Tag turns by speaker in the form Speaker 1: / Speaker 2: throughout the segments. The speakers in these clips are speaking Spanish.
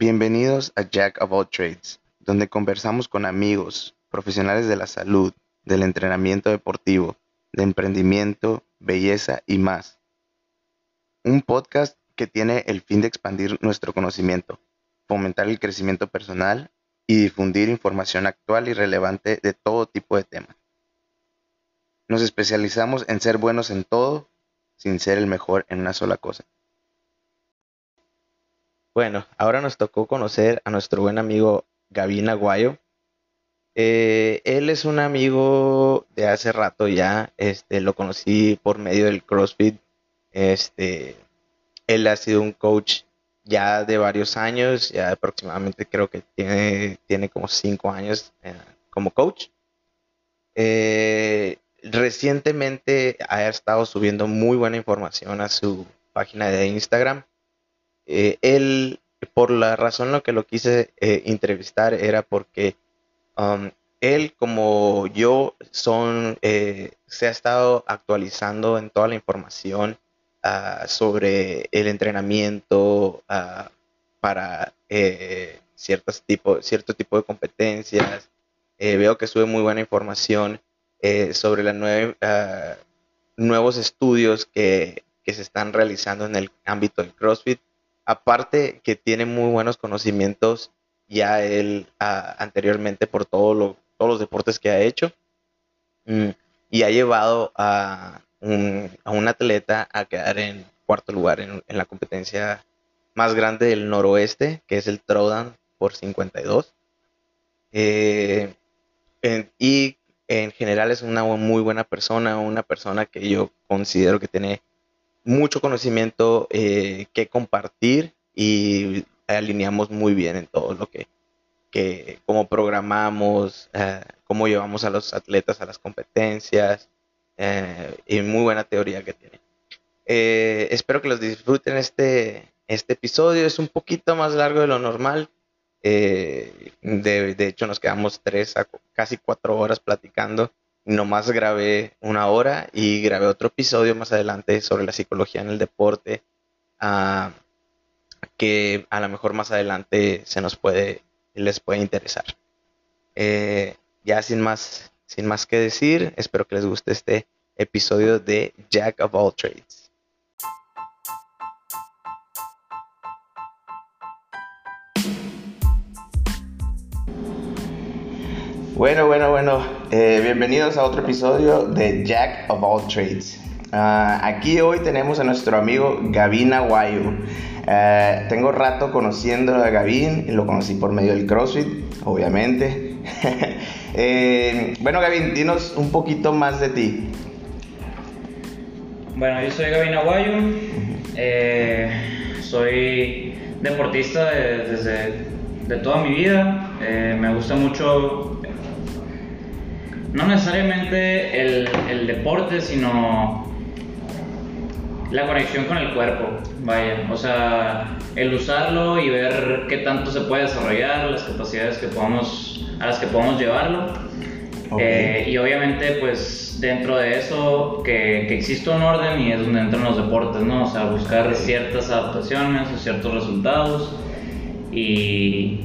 Speaker 1: Bienvenidos a Jack of All Trades, donde conversamos con amigos, profesionales de la salud, del entrenamiento deportivo, de emprendimiento, belleza y más. Un podcast que tiene el fin de expandir nuestro conocimiento, fomentar el crecimiento personal y difundir información actual y relevante de todo tipo de temas. Nos especializamos en ser buenos en todo sin ser el mejor en una sola cosa. Bueno, ahora nos tocó conocer a nuestro buen amigo Gavin Aguayo. Eh, él es un amigo de hace rato ya, este, lo conocí por medio del CrossFit. Este, él ha sido un coach ya de varios años, ya aproximadamente creo que tiene, tiene como cinco años eh, como coach. Eh, recientemente ha estado subiendo muy buena información a su página de Instagram. Eh, él, por la razón lo que lo quise eh, entrevistar era porque um, él, como yo, son, eh, se ha estado actualizando en toda la información ah, sobre el entrenamiento ah, para ciertos tipo, cierto tipo de competencias. veo que sube muy buena información eh, sobre los ah, nuevos estudios que, se están realizando en el ámbito del CrossFit. Aparte que tiene muy buenos conocimientos ya él ah, anteriormente por todo todos los deportes que ha hecho mm, y ha llevado a un, atleta a quedar en cuarto lugar en, la competencia más grande del noroeste, que es el Throwdown por 52. Eh, y en general es una muy buena persona, una persona que yo considero que tiene mucho conocimiento eh, que compartir y alineamos muy bien en todo lo que, que cómo programamos, eh, cómo llevamos a los atletas a las competencias eh, y muy buena teoría que tiene. espero que los disfruten este, este episodio, es un poquito más largo de lo normal, eh, de, hecho, nos quedamos tres a casi cuatro horas platicando. Nomás grabé una hora y grabé otro episodio más adelante sobre la psicología en el deporte. Ah, que a lo mejor más adelante se nos puede, les puede interesar. Eh, ya sin más, sin más que decir, espero que les guste este episodio de Jack of All Trades. Bueno, bueno, bueno. Eh, bienvenidos a otro episodio de Jack of All Trades. Ah, aquí hoy tenemos a nuestro amigo Gavin Aguayo. Eh, tengo rato conociendo a Gavin, lo conocí por medio del CrossFit, obviamente. Eh, bueno, Gavin, dinos un poquito más de ti.
Speaker 2: Bueno, yo soy Gavin Aguayo. soy deportista desde de toda mi vida. me gusta mucho no necesariamente el, deporte, sino la conexión con el cuerpo, vaya, o sea, el usarlo y ver qué tanto se puede desarrollar, las capacidades que podamos, a las que podemos llevarlo. Eh, y obviamente, pues dentro de eso, que, que existe un orden y es donde entran los deportes, ¿no? O sea, buscar ciertas adaptaciones o ciertos resultados. Y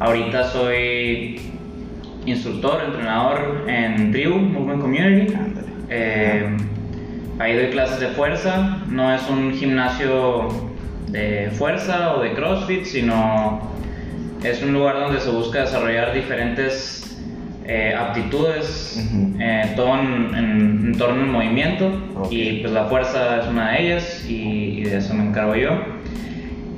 Speaker 2: ahorita soy instructor, entrenador en Tribu Movement Community. Eh, ahí doy clases de fuerza. No es un gimnasio de fuerza o de CrossFit, sino es un lugar donde se busca desarrollar diferentes eh, aptitudes, eh, todo en, torno al movimiento. Y pues la fuerza es una de ellas y, de eso me encargo yo.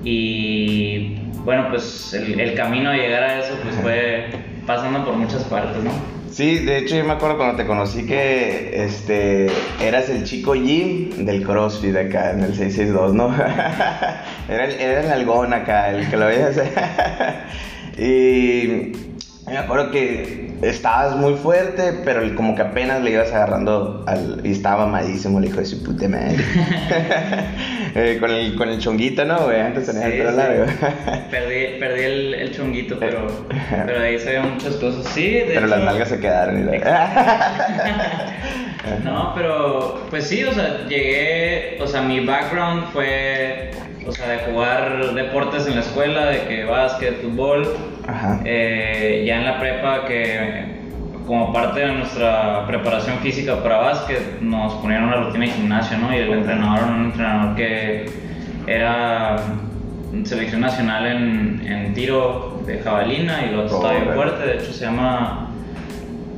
Speaker 2: Y bueno, pues el, el camino a llegar a eso pues fue pasando por muchas partes, ¿no?
Speaker 1: Sí, de hecho yo me acuerdo cuando te conocí que este eras el chico Jim del CrossFit acá en el 662, ¿no? era, el, era el algón acá, el que lo veías. y me acuerdo que estabas muy fuerte, pero como que apenas le ibas agarrando al, y estaba mamadísimo el hijo de su puta madre. Eh, con, el, con el chonguito, ¿no, güey? Antes tenía el pelo largo.
Speaker 2: perdí, perdí el, el chonguito, pero, pero ahí se ven muchas cosas. Sí,
Speaker 1: Pero las nalgas se quedaron. Y
Speaker 2: no, pero pues sí, o sea, llegué, o sea, mi background fue o sea, de jugar deportes en la escuela, de que básquet, fútbol.
Speaker 1: Ajá.
Speaker 2: Eh, ya en la prepa, que como parte de nuestra preparación física para básquet, nos ponían una rutina de gimnasio, ¿no? Y el entrenador era un entrenador que era selección nacional en, en tiro de jabalina y lo estaba bien fuerte, de hecho se llama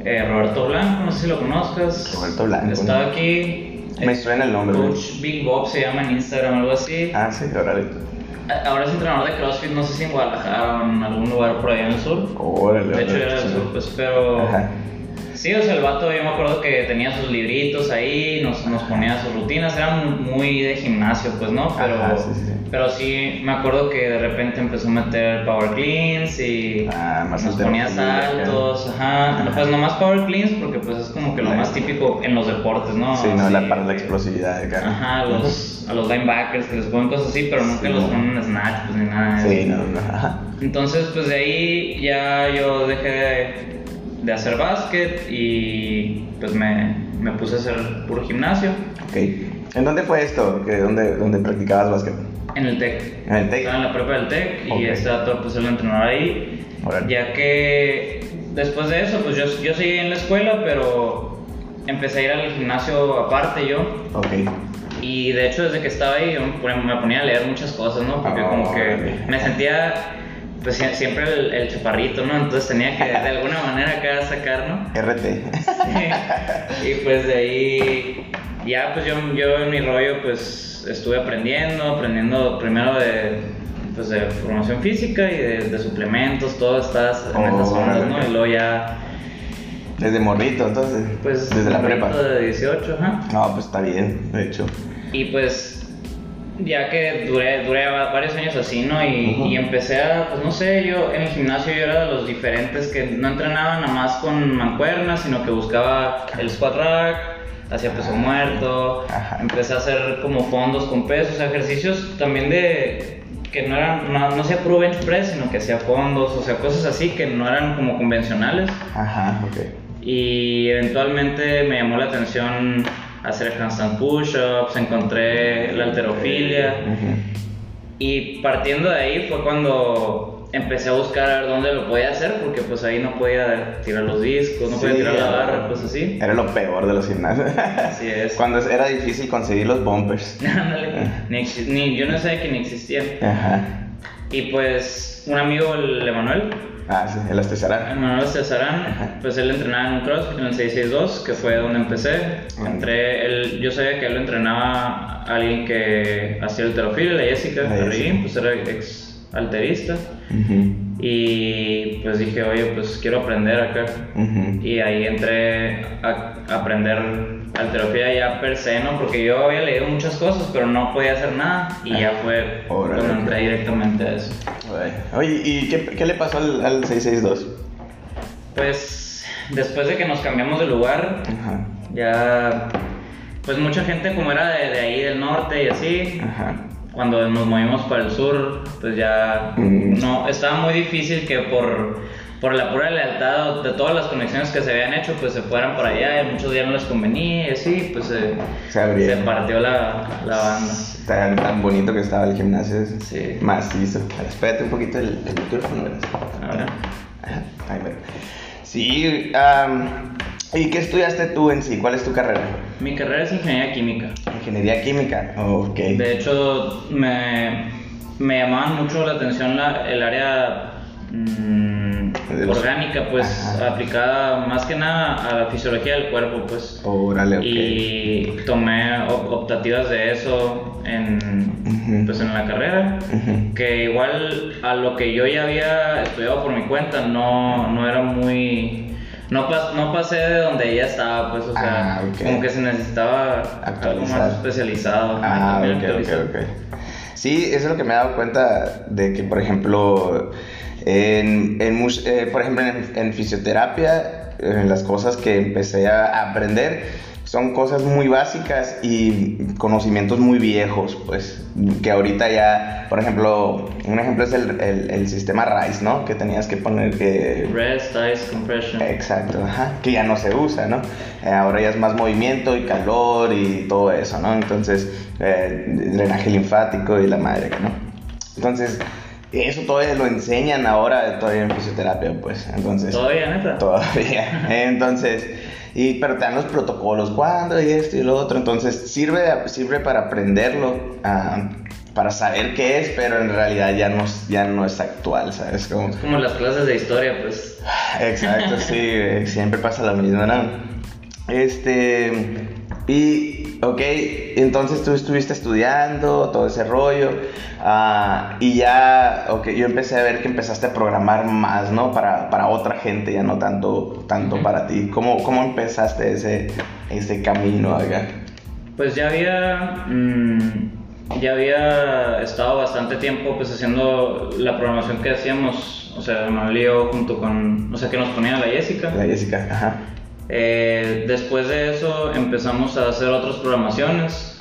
Speaker 2: eh, Roberto Blanco, no sé si lo conozcas.
Speaker 1: Roberto Blanco,
Speaker 2: Estaba
Speaker 1: ¿no?
Speaker 2: aquí.
Speaker 1: Me suena el nombre.
Speaker 2: Coach Big Bob se llama en Instagram, algo así.
Speaker 1: Ah, sí, órale.
Speaker 2: A- Ahora es entrenador de CrossFit, no sé si en Guadalajara o en algún lugar por allá en el sur.
Speaker 1: Órale.
Speaker 2: De hecho, era del sur, pues, pero.
Speaker 1: Ajá.
Speaker 2: Sí, o sea, el vato, yo me acuerdo que tenía sus libritos ahí, nos, nos ponía sus rutinas, eran muy de gimnasio, pues, ¿no? Pero,
Speaker 1: Ajá, sí, sí.
Speaker 2: Pero sí, me acuerdo que de repente empezó a meter power cleans y
Speaker 1: Ah, más
Speaker 2: nos ponía saltos, ajá.
Speaker 1: Ajá.
Speaker 2: Pues nomás power cleans porque pues es como que lo más típico en los deportes, ¿no?
Speaker 1: Sí, no, la para la explosividad de acá.
Speaker 2: Ajá, a los, a los linebackers que les ponen cosas así, pero nunca
Speaker 1: Sí,
Speaker 2: los ponen en snatch, pues ni nada.
Speaker 1: Sí, no, no.
Speaker 2: Entonces, pues de ahí ya yo dejé de, de hacer básquet y pues me, me puse a hacer puro gimnasio
Speaker 1: Ok. ¿En dónde fue esto? ¿Que dónde, ¿Dónde practicabas básquet?
Speaker 2: En el TEC.
Speaker 1: ¿En el TEC?
Speaker 2: Estaba en la prepa del TEC y
Speaker 1: Ok.
Speaker 2: este dato pues el entrenador ahí.
Speaker 1: Órale.
Speaker 2: Ya que después de eso, pues yo, yo seguí en la escuela, pero empecé a ir al gimnasio aparte yo.
Speaker 1: Ok.
Speaker 2: Y de hecho, desde que estaba ahí, yo me ponía, me a leer muchas cosas, ¿no? Porque como que me sentía, pues sie- siempre el, el chaparrito, ¿no? Entonces tenía que de alguna manera acá sacar, ¿no?
Speaker 1: RT.
Speaker 2: y pues de ahí, ya pues yo, yo en mi rollo, pues estuve aprendiendo, aprendiendo primero de, pues, de formación física y de, de suplementos, todas estas, en estas ondas, ¿no? Y luego ya,
Speaker 1: Desde morrito, entonces.
Speaker 2: pues,
Speaker 1: Desde la prepa.
Speaker 2: de 18, ajá.
Speaker 1: No, pues está bien, de hecho.
Speaker 2: Y pues ya que duré, duré va- varios años así, ¿no? Y,
Speaker 1: Ujú.
Speaker 2: y empecé a, pues no sé, yo en el gimnasio yo era de los diferentes que no entrenaba nada más con mancuernas, sino que buscaba el squat rack, hacía peso muerto,
Speaker 1: Ajá.
Speaker 2: empecé a hacer como fondos con pesos, ejercicios también de que no eran, no, no hacía puro bench press, sino que hacía fondos, o sea, cosas así que no eran como convencionales.
Speaker 1: Ajá, ok.
Speaker 2: Y eventualmente me llamó la atención hacer handstand push-ups, encontré la alterofilia.
Speaker 1: Ujú.
Speaker 2: Y partiendo de ahí fue cuando empecé a buscar a ver dónde lo podía hacer, porque pues ahí no podía tirar los discos, no podía tirar la barra, pues así.
Speaker 1: Era lo peor de los gimnasios.
Speaker 2: Así es.
Speaker 1: Cuando era difícil conseguir los bumpers.
Speaker 2: Ándale, ni yo no sabía que ni existían.
Speaker 1: Ajá.
Speaker 2: Y pues un amigo, el Emanuel,
Speaker 1: Ah, sí, el astesarán.
Speaker 2: Emanuel Cesarán, pues él entrenaba en un CrossFit en el 662, que fue donde empecé. Entré, él, yo sabía que él lo entrenaba a alguien que hacía alterofilia, la Jessica
Speaker 1: La Jessica.
Speaker 2: pues era ex alterista. Y pues dije, oye, pues quiero aprender acá. Y ahí entré a, aprender alterofilia ya per se, ¿no? Porque yo había leído muchas cosas, pero no podía hacer nada. Y ya fue
Speaker 1: Órale.
Speaker 2: cuando entré directamente a eso.
Speaker 1: Oye, ¿y qué, qué le pasó al, al 662?
Speaker 2: Pues después de que nos cambiamos de lugar,
Speaker 1: Ajá.
Speaker 2: ya, pues mucha gente como era de, de ahí del norte y así,
Speaker 1: Ajá.
Speaker 2: Cuando nos movimos para el sur, pues ya
Speaker 1: Mm.
Speaker 2: no, estaba muy difícil que por, por la pura lealtad de todas las conexiones que se habían hecho, pues se fueran para allá y muchos ya no les convenía y así, pues se,
Speaker 1: Se
Speaker 2: partió la, la banda.
Speaker 1: Tan, tan bonito que estaba el gimnasio. ese.
Speaker 2: Sí.
Speaker 1: Macizo. Espérate un poquito el, el micrófono. verás.
Speaker 2: A ver.
Speaker 1: Ajá, ahí va. Sí, am, ¿y qué estudiaste tú en sí? ¿Cuál es tu carrera?
Speaker 2: Mi carrera es ingeniería química.
Speaker 1: Ingeniería química. Ok.
Speaker 2: De hecho, me, me llamaban mucho la atención la- el área mm, orgánica, pues
Speaker 1: Ajá.
Speaker 2: aplicada más que nada a la fisiología del cuerpo, pues.
Speaker 1: Órale, ok.
Speaker 2: Y tomé op- optativas de eso en, pues, en la carrera. Que igual a lo que yo ya había estudiado por mi cuenta, no, no era muy. No, pas- no pasé de donde ella estaba, pues, o sea,
Speaker 1: Ah,
Speaker 2: como que se necesitaba algo más especializado.
Speaker 1: Ah, ok, ok. Sí, eso es lo que me he dado cuenta de que, por ejemplo, en, en eh, por ejemplo, en, en fisioterapia, en las cosas que empecé a aprender, son cosas muy básicas y conocimientos muy viejos, pues, que ahorita ya, por ejemplo, un ejemplo es el, el, sistema RISE, ¿no? Que tenías que poner que...
Speaker 2: Rest, Ice, Compression.
Speaker 1: Exacto, ajá, que ya no se usa, ¿no? Eh, ahora ya es más movimiento y calor y todo eso, ¿no? Entonces, eh, drenaje linfático y la madre, ¿no? Entonces, eso todavía lo enseñan ahora todavía en fisioterapia, pues. Entonces.
Speaker 2: Todavía, neta.
Speaker 1: Todavía. Entonces, y, pero te dan los protocolos, cuándo y esto y lo otro. Entonces, sirve, sirve para aprenderlo, ah, para saber qué es, pero en realidad ya no, ya no es actual, ¿sabes?
Speaker 2: Como, es como las clases de historia, pues.
Speaker 1: Exacto, sí, siempre pasa lo mismo, ¿no? Este. Y, ok, entonces tú estuviste estudiando todo ese rollo uh, y ya, ok, yo empecé a ver que empezaste a programar más, ¿no? Para, para otra gente, ya no tanto, tanto para ti. ¿Cómo, ¿Cómo empezaste ese, ese camino acá?
Speaker 2: Pues ya había, mm, ya había estado bastante tiempo pues haciendo la programación que hacíamos, o sea, Manuel y junto con, o sea, que nos ponía la Jessica.
Speaker 1: La Jessica, ajá.
Speaker 2: Eh, después de eso empezamos a hacer otras programaciones.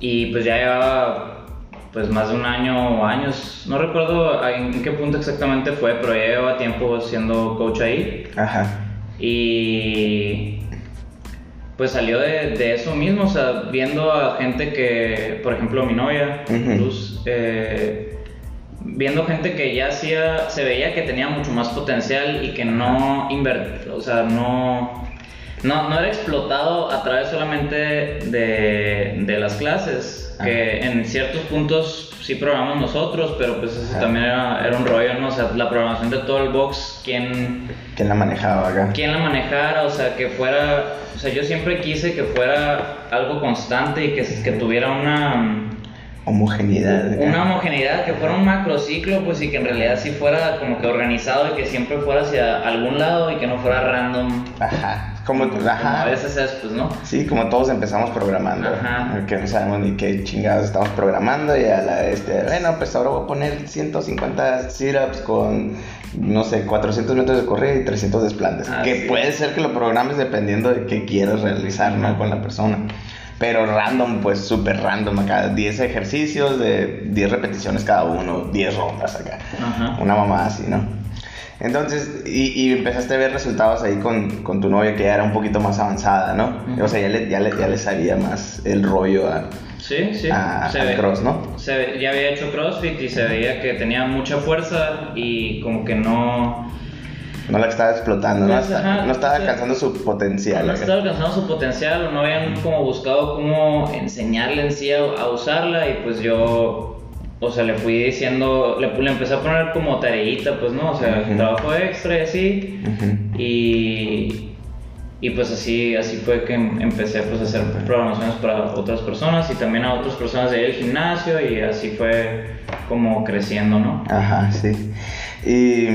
Speaker 2: Y pues ya llevaba pues más de un año o años, no recuerdo en qué punto exactamente fue, pero ya llevaba tiempo siendo coach ahí. Ajá. Y pues salió de, de, eso mismo, o sea, viendo a gente que, por ejemplo, mi novia, Luz, eh, viendo gente que ya hacía, se veía que tenía mucho más potencial y que no invertía, o sea, no, no, no, era explotado a través solamente de, de las clases, que en ciertos puntos sí programamos nosotros, pero pues eso también era, era, un rollo, ¿no? O sea, la programación de todo el box, ¿quién...
Speaker 1: ¿Quién la manejaba acá?
Speaker 2: ¿Quién la manejara? O sea, que fuera... O sea, yo siempre quise que fuera algo constante y que, que tuviera una
Speaker 1: homogeneidad.
Speaker 2: Una homogeneidad, que fuera un macrociclo, pues y que en realidad sí fuera como que organizado y que siempre fuera hacia algún lado y que no fuera random.
Speaker 1: Ajá. Como,
Speaker 2: ajá. a veces es, pues, ¿no?
Speaker 1: Sí, como todos empezamos programando. Ajá. Que no sabemos ni qué chingados estamos programando y a la, este, bueno, pues ahora voy a poner 150 sit-ups con, no sé, 400 metros de corrida y 300 desplantes. que puede ser que lo programes dependiendo de qué quieras realizar, ¿no? Con la persona. Pero random, pues súper random acá. 10 ejercicios de 10 repeticiones cada uno, 10 rondas acá. Una mamá así, ¿no? Entonces, y, y, empezaste a ver resultados ahí con, con, tu novia que ya era un poquito más avanzada, ¿no? O sea, ya le, ya, le, ya le sabía más el rollo a,
Speaker 2: sí, sí.
Speaker 1: a, cross, ¿no?
Speaker 2: Se, ya había hecho CrossFit y se veía que tenía mucha fuerza y como que no
Speaker 1: no la estaba explotando, no, pues, estaba alcanzando su potencial.
Speaker 2: No estaba alcanzando su potencial no habían como buscado cómo enseñarle en sí a, usarla y pues yo, o sea, le fui diciendo, le, le empecé a poner como tareita, pues no, o sea, trabajo extra y así. Y... Y pues así, así fue que empecé pues, a hacer programaciones para otras personas y también a otras personas del gimnasio y así fue como creciendo, ¿no?
Speaker 1: Ajá, sí. Y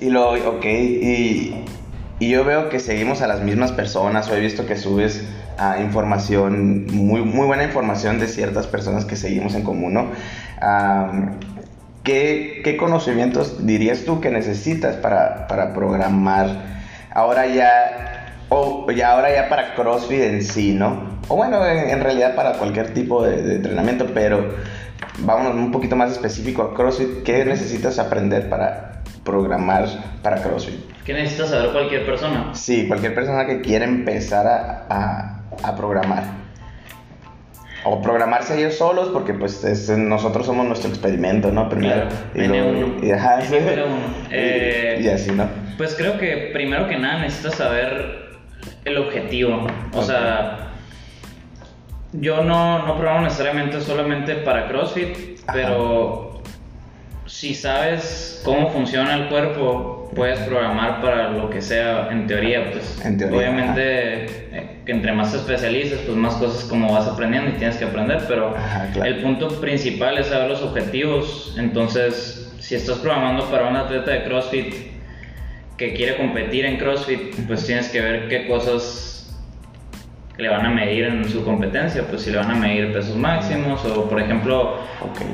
Speaker 1: y lo, ok, y, y, yo veo que seguimos a las mismas personas, he visto que subes a información, muy, muy buena información de ciertas personas que seguimos en común, ¿no? ¿qué, ¿qué, conocimientos dirías tú que necesitas para, para programar ahora ya, o ya ahora ya para CrossFit en sí, ¿no? O bueno, en, realidad para cualquier tipo de, de entrenamiento, pero vámonos un poquito más específico a CrossFit, ¿qué necesitas aprender para programar para CrossFit.
Speaker 2: ¿Qué necesita saber cualquier persona?
Speaker 1: Sí, cualquier persona que quiera empezar a, a, programar. O programarse ellos solos, porque pues nosotros somos nuestro experimento, ¿no?
Speaker 2: Primero. y,
Speaker 1: y, ajá, y, así, ¿no?
Speaker 2: Pues creo que primero que nada necesitas saber el objetivo. O sea, yo no, no programo necesariamente solamente para CrossFit, pero si sabes cómo funciona el cuerpo, puedes programar para lo que sea, en teoría, pues. obviamente, eh, que entre más te especialices, pues más cosas como vas aprendiendo y tienes que aprender, pero el punto principal es saber los objetivos. Entonces, si estás programando para un atleta de CrossFit que quiere competir en CrossFit, pues tienes que ver qué cosas le van a medir en su competencia, pues si le van a medir pesos máximos o por ejemplo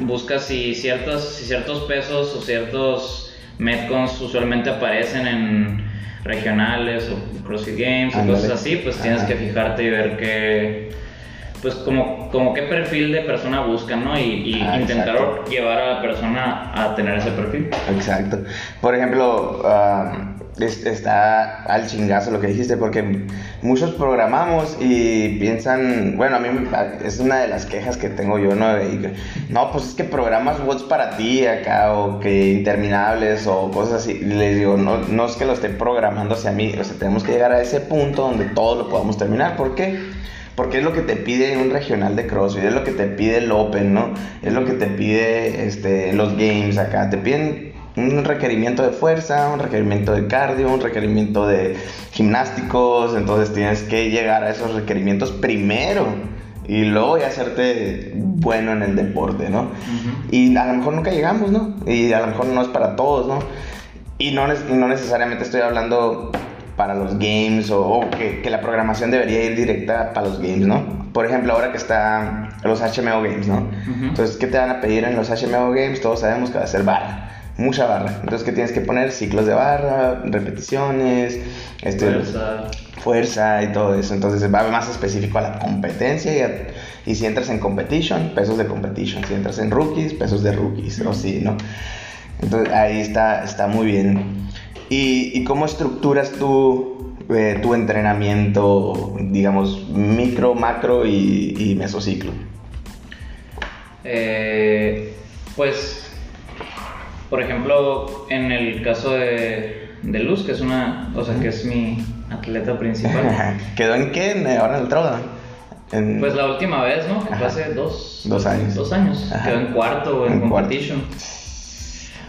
Speaker 2: busca si ciertos, si ciertos pesos o ciertos Metcons usualmente aparecen en regionales o CrossFit Games o cosas así, pues tienes que fijarte y ver qué, pues como, como qué perfil de persona buscan, ¿no? Y, ah, intentar llevar a la persona a tener ese perfil.
Speaker 1: Exacto. Por ejemplo, está al chingazo lo que dijiste, porque muchos programamos y piensan, bueno, a mí es una de las quejas que tengo yo, ¿no? no, pues es que programas bots para ti acá, o que interminables, o cosas así. les digo, no, no es que lo esté programando hacia mí, o sea, tenemos que llegar a ese punto donde todo lo podamos terminar. ¿Por qué? Porque es lo que te pide un regional de CrossFit, es lo que te pide el Open, ¿no? Es lo que te pide este, los games acá. Te piden un requerimiento de fuerza, un requerimiento de cardio, un requerimiento de gimnásticos, entonces tienes que llegar a esos requerimientos primero y luego ya hacerte bueno en el deporte, ¿no? Y a lo mejor nunca llegamos, ¿no? Y a lo mejor no es para todos, ¿no? Y no, no necesariamente estoy hablando para los games o, que, que, la programación debería ir directa para los games, ¿no? Por ejemplo, ahora que está los HMO Games, ¿no? Entonces, ¿qué te van a pedir en los HMO Games? Todos sabemos que va a ser barra mucha barra. Entonces, ¿qué tienes que poner? Ciclos de barra, repeticiones, este, fuerza. fuerza y todo eso. Entonces, va más específico a la competencia y, si entras en competition, pesos de competition. Si entras en rookies, pesos de rookies, o sí, ¿no? Entonces, ahí está, está muy bien. ¿Y, cómo estructuras tú eh, tu entrenamiento, digamos, micro, macro y, y mesociclo?
Speaker 2: Eh, pues por ejemplo, en el caso de, de Luz, que es una, o sea, que es mi atleta principal.
Speaker 1: ¿Quedó en qué? ¿Ahora en el Troda?
Speaker 2: Pues la última vez, ¿no? Fue hace dos,
Speaker 1: dos años.
Speaker 2: Dos años. Quedó en cuarto en, competition.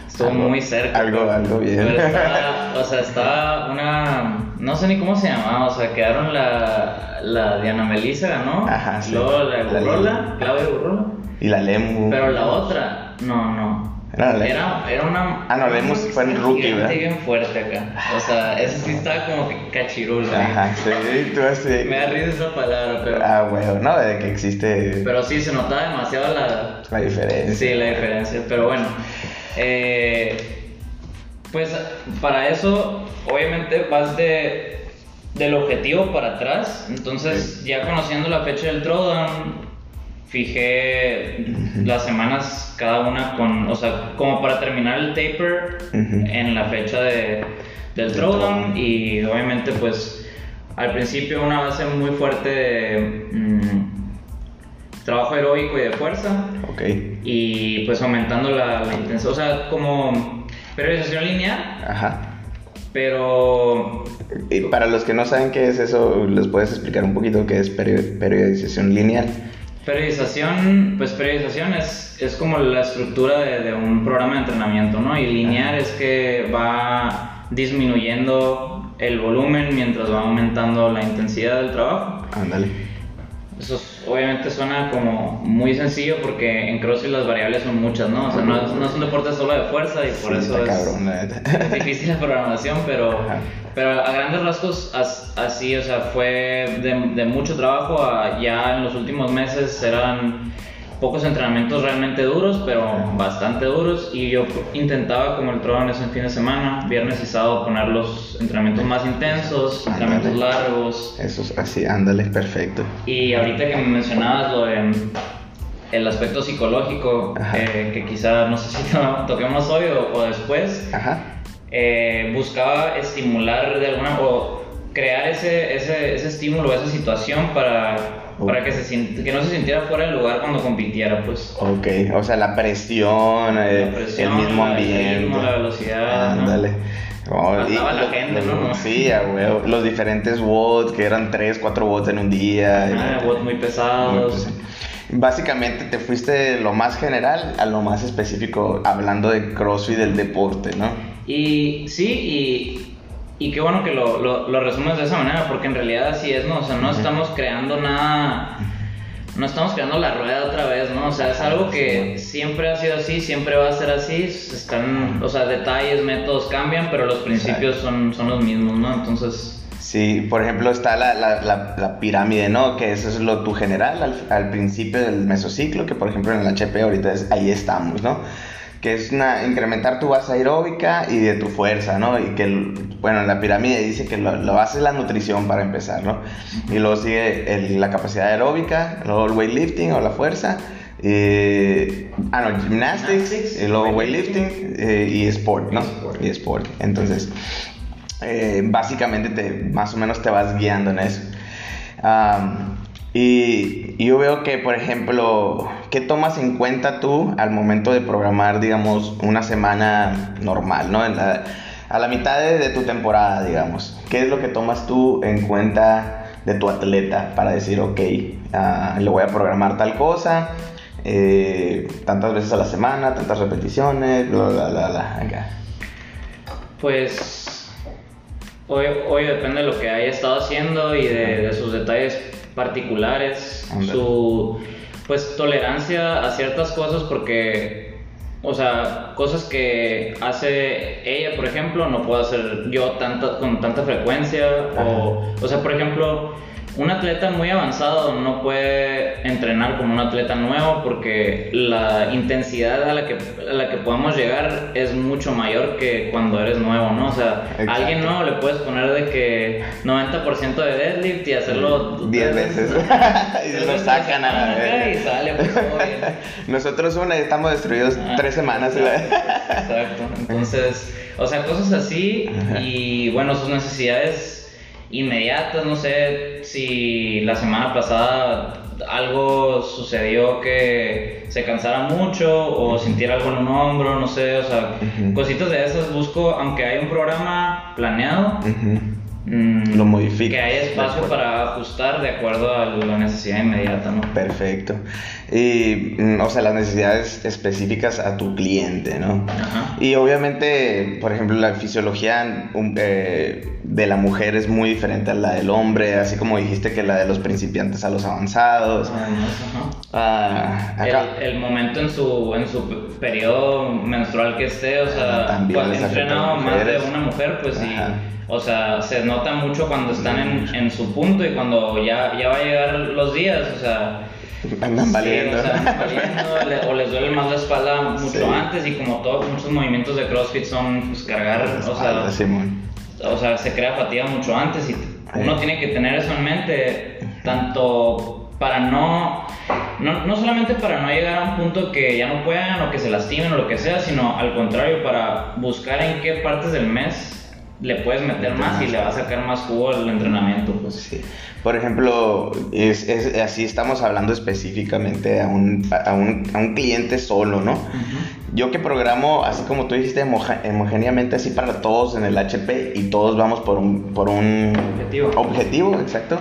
Speaker 2: Estuvo muy cerca.
Speaker 1: Algo, algo bien.
Speaker 2: Pero estaba, o sea, estaba una. No sé ni cómo se llamaba, o sea, quedaron la, la Diana Melissa ganó. Ajá, sí. Luego la Burrola, Claudia Burrola.
Speaker 1: Y la Lemu.
Speaker 2: Pero la otra, no, no. Era, era una.
Speaker 1: Ah, no, Lemus fue en rookie, ¿verdad?
Speaker 2: bien fuerte acá. O sea, ese sí estaba como que cachirul.
Speaker 1: Ajá, sí, tú así.
Speaker 2: Me da risa esa palabra, pero.
Speaker 1: Ah, bueno, no, de que existe.
Speaker 2: Pero sí, se notaba demasiado la.
Speaker 1: La diferencia.
Speaker 2: Sí, la diferencia. Pero bueno. Eh, pues para eso, obviamente, vas de, del objetivo para atrás. Entonces, ya conociendo la fecha del Throwdown fijé las semanas cada una con, o sea, como para terminar el taper en la fecha de, del throwdown y obviamente pues al principio una base muy fuerte de mm, trabajo heroico y de fuerza.
Speaker 1: Ok.
Speaker 2: Y pues aumentando la, intensidad, o sea, como periodización lineal.
Speaker 1: Ajá.
Speaker 2: Pero...
Speaker 1: Y para los que no saben qué es eso, ¿les puedes explicar un poquito qué es periodización lineal?
Speaker 2: Periodización, pues periodización es, es como la estructura de, de, un programa de entrenamiento, ¿no? Y lineal es que va disminuyendo el volumen mientras va aumentando la intensidad del trabajo.
Speaker 1: Ándale.
Speaker 2: Eso obviamente suena como muy sencillo porque en CrossFit las variables son muchas, ¿no? O sea, no, no es un deporte solo de fuerza y por eso es, difícil la programación, pero, pero a grandes rasgos así, o sea, fue de, de mucho trabajo. A ya en los últimos meses eran pocos entrenamientos realmente duros, pero bastante duros. Y yo intentaba, como el en ese fin de semana, viernes y sábado, poner los entrenamientos más intensos, entrenamientos largos.
Speaker 1: Eso es así, ándale, perfecto.
Speaker 2: Y ahorita que me mencionabas lo de el aspecto psicológico, eh, que quizá no sé si toquemos hoy o, después, eh, buscaba estimular de alguna o crear ese, ese, ese estímulo, esa situación para para que, se que no se sintiera fuera del lugar cuando compitiera, pues.
Speaker 1: Ok, o sea, la presión, eh, el mismo ambiente.
Speaker 2: la velocidad.
Speaker 1: Ándale.
Speaker 2: Oh, la gente, ¿no?
Speaker 1: Sí, a Los diferentes bots, que eran 3, 4 bots en un día.
Speaker 2: Ah, bots muy pesados.
Speaker 1: Básicamente te fuiste de lo más general a lo más específico, hablando de CrossFit del deporte, ¿no?
Speaker 2: Y sí, y y qué bueno que lo, lo, resumes de esa manera, porque en realidad así es, ¿no? O sea, no estamos creando nada, no estamos creando la rueda otra vez, ¿no? O sea, es algo que siempre ha sido así, siempre va a ser así, están, o sea, detalles, métodos cambian, pero los principios son, son los mismos, ¿no? Entonces...
Speaker 1: Sí, por ejemplo está la, la, la, pirámide, ¿no? Que eso es lo tu general al, al, principio del mesociclo, que por ejemplo en el HP ahorita es, ahí estamos, ¿no? Que es una, incrementar tu base aeróbica y de tu fuerza, ¿no? Y que, bueno, la pirámide dice que lo, base es la nutrición para empezar, ¿no? Y luego sigue la capacidad aeróbica, luego el weightlifting o la fuerza. Eh, ah, no, gymnastics, y luego weightlifting eh, y sport, ¿no? Y sport. Entonces, eh, básicamente te, más o menos te vas guiando en eso. Y yo veo que, por ejemplo, ¿qué tomas en cuenta tú al momento de programar, digamos, una semana normal, ¿no? a la mitad de, tu temporada, digamos. ¿Qué es lo que tomas tú en cuenta de tu atleta para decir, ok, uh, le voy a programar tal cosa, eh, tantas veces a la semana, tantas repeticiones, bla, bla, bla, bla,
Speaker 2: Pues Hoy, depende de lo que haya estado haciendo y de, sus detalles particulares, su pues tolerancia a ciertas cosas porque, o sea, cosas que hace ella, por ejemplo, no puedo hacer yo tanto, con tanta frecuencia. O, o sea, por ejemplo, un atleta muy avanzado no puede entrenar como un atleta nuevo porque la intensidad a la que, a la que podamos llegar es mucho mayor que cuando eres nuevo, ¿no? O sea, a alguien nuevo le puedes poner de que 90% de deadlift y hacerlo
Speaker 1: 10 veces. y lo sacan a
Speaker 2: la Y sale, pues,
Speaker 1: Nosotros una estamos destruidos ah, tres semanas.
Speaker 2: Exacto. Entonces, o sea, cosas así y bueno, sus necesidades inmediatas, no sé si la semana pasada algo sucedió que se cansara mucho o sintiera algo en un hombro, no sé, o sea, cositas de esas busco, aunque hay un programa planeado,
Speaker 1: Mm, lo modifica.
Speaker 2: Que hay espacio para ajustar de acuerdo a la necesidad inmediata, ¿no?
Speaker 1: Perfecto. Y, mm, o sea, las necesidades específicas a tu cliente, ¿no? Y obviamente, por ejemplo, la fisiología eh, de la mujer es muy diferente a la del hombre, así como dijiste que la de los principiantes a los avanzados.
Speaker 2: Ah, el, momento en su, en su periodo menstrual que esté, o sea, cuando entrenado más de una mujer, pues sí. O sea, se nota mucho cuando están en, en su punto y cuando ya, ya va a llegar los días, o sea...
Speaker 1: Andan valiendo.
Speaker 2: o, valiendo o, les duele más la espalda mucho antes y como todos muchos movimientos de CrossFit son pues, cargar, o sea, o sea, se crea fatiga mucho antes y uno tiene que tener eso en mente, tanto para no, no, no, solamente para no llegar a un punto que ya no puedan o que se lastimen o lo que sea, sino al contrario, para buscar en qué partes del mes le puedes meter más y le va a sacar más jugo al entrenamiento. Pues.
Speaker 1: Sí. Por ejemplo, es, es, así estamos hablando específicamente a un, a un, a un cliente solo, ¿no? Yo que programo, así como tú dijiste, homogéneamente así para todos en el HP y todos vamos por un, por un
Speaker 2: objetivo.
Speaker 1: Objetivo, exacto.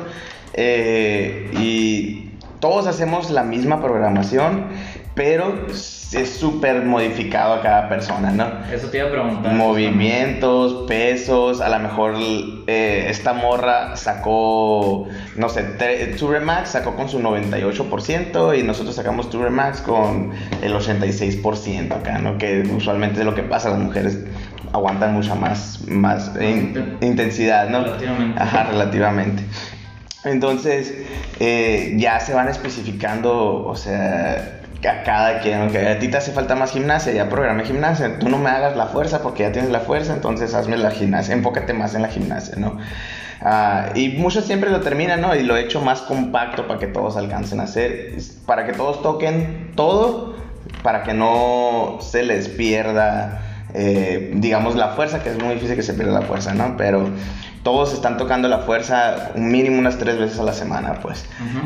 Speaker 1: Eh, y todos hacemos la misma programación, pero es súper modificado a cada persona, ¿no?
Speaker 2: Eso te iba a preguntar.
Speaker 1: Movimientos, pesos, a lo mejor eh, esta morra sacó, no sé, Tour Max sacó con su 98% y nosotros sacamos Tour Max con el 86% acá, ¿no? Que usualmente es lo que pasa, las mujeres aguantan mucha más, más intensidad, ¿no?
Speaker 2: Relativamente.
Speaker 1: Ajá, relativamente. Entonces, eh, ya se van especificando, o sea, a cada quien, que a ti te hace falta más gimnasia, ya programé gimnasia, tú no me hagas la fuerza porque ya tienes la fuerza, entonces hazme la gimnasia, enfócate más en la gimnasia, ¿no? Ah, y muchos siempre lo terminan, ¿no? Y lo he hecho más compacto para que todos alcancen a hacer, para que todos toquen todo, para que no se les pierda, eh, digamos, la fuerza, que es muy difícil que se pierda la fuerza, ¿no? Pero todos están tocando la fuerza un mínimo unas tres veces a la semana, pues.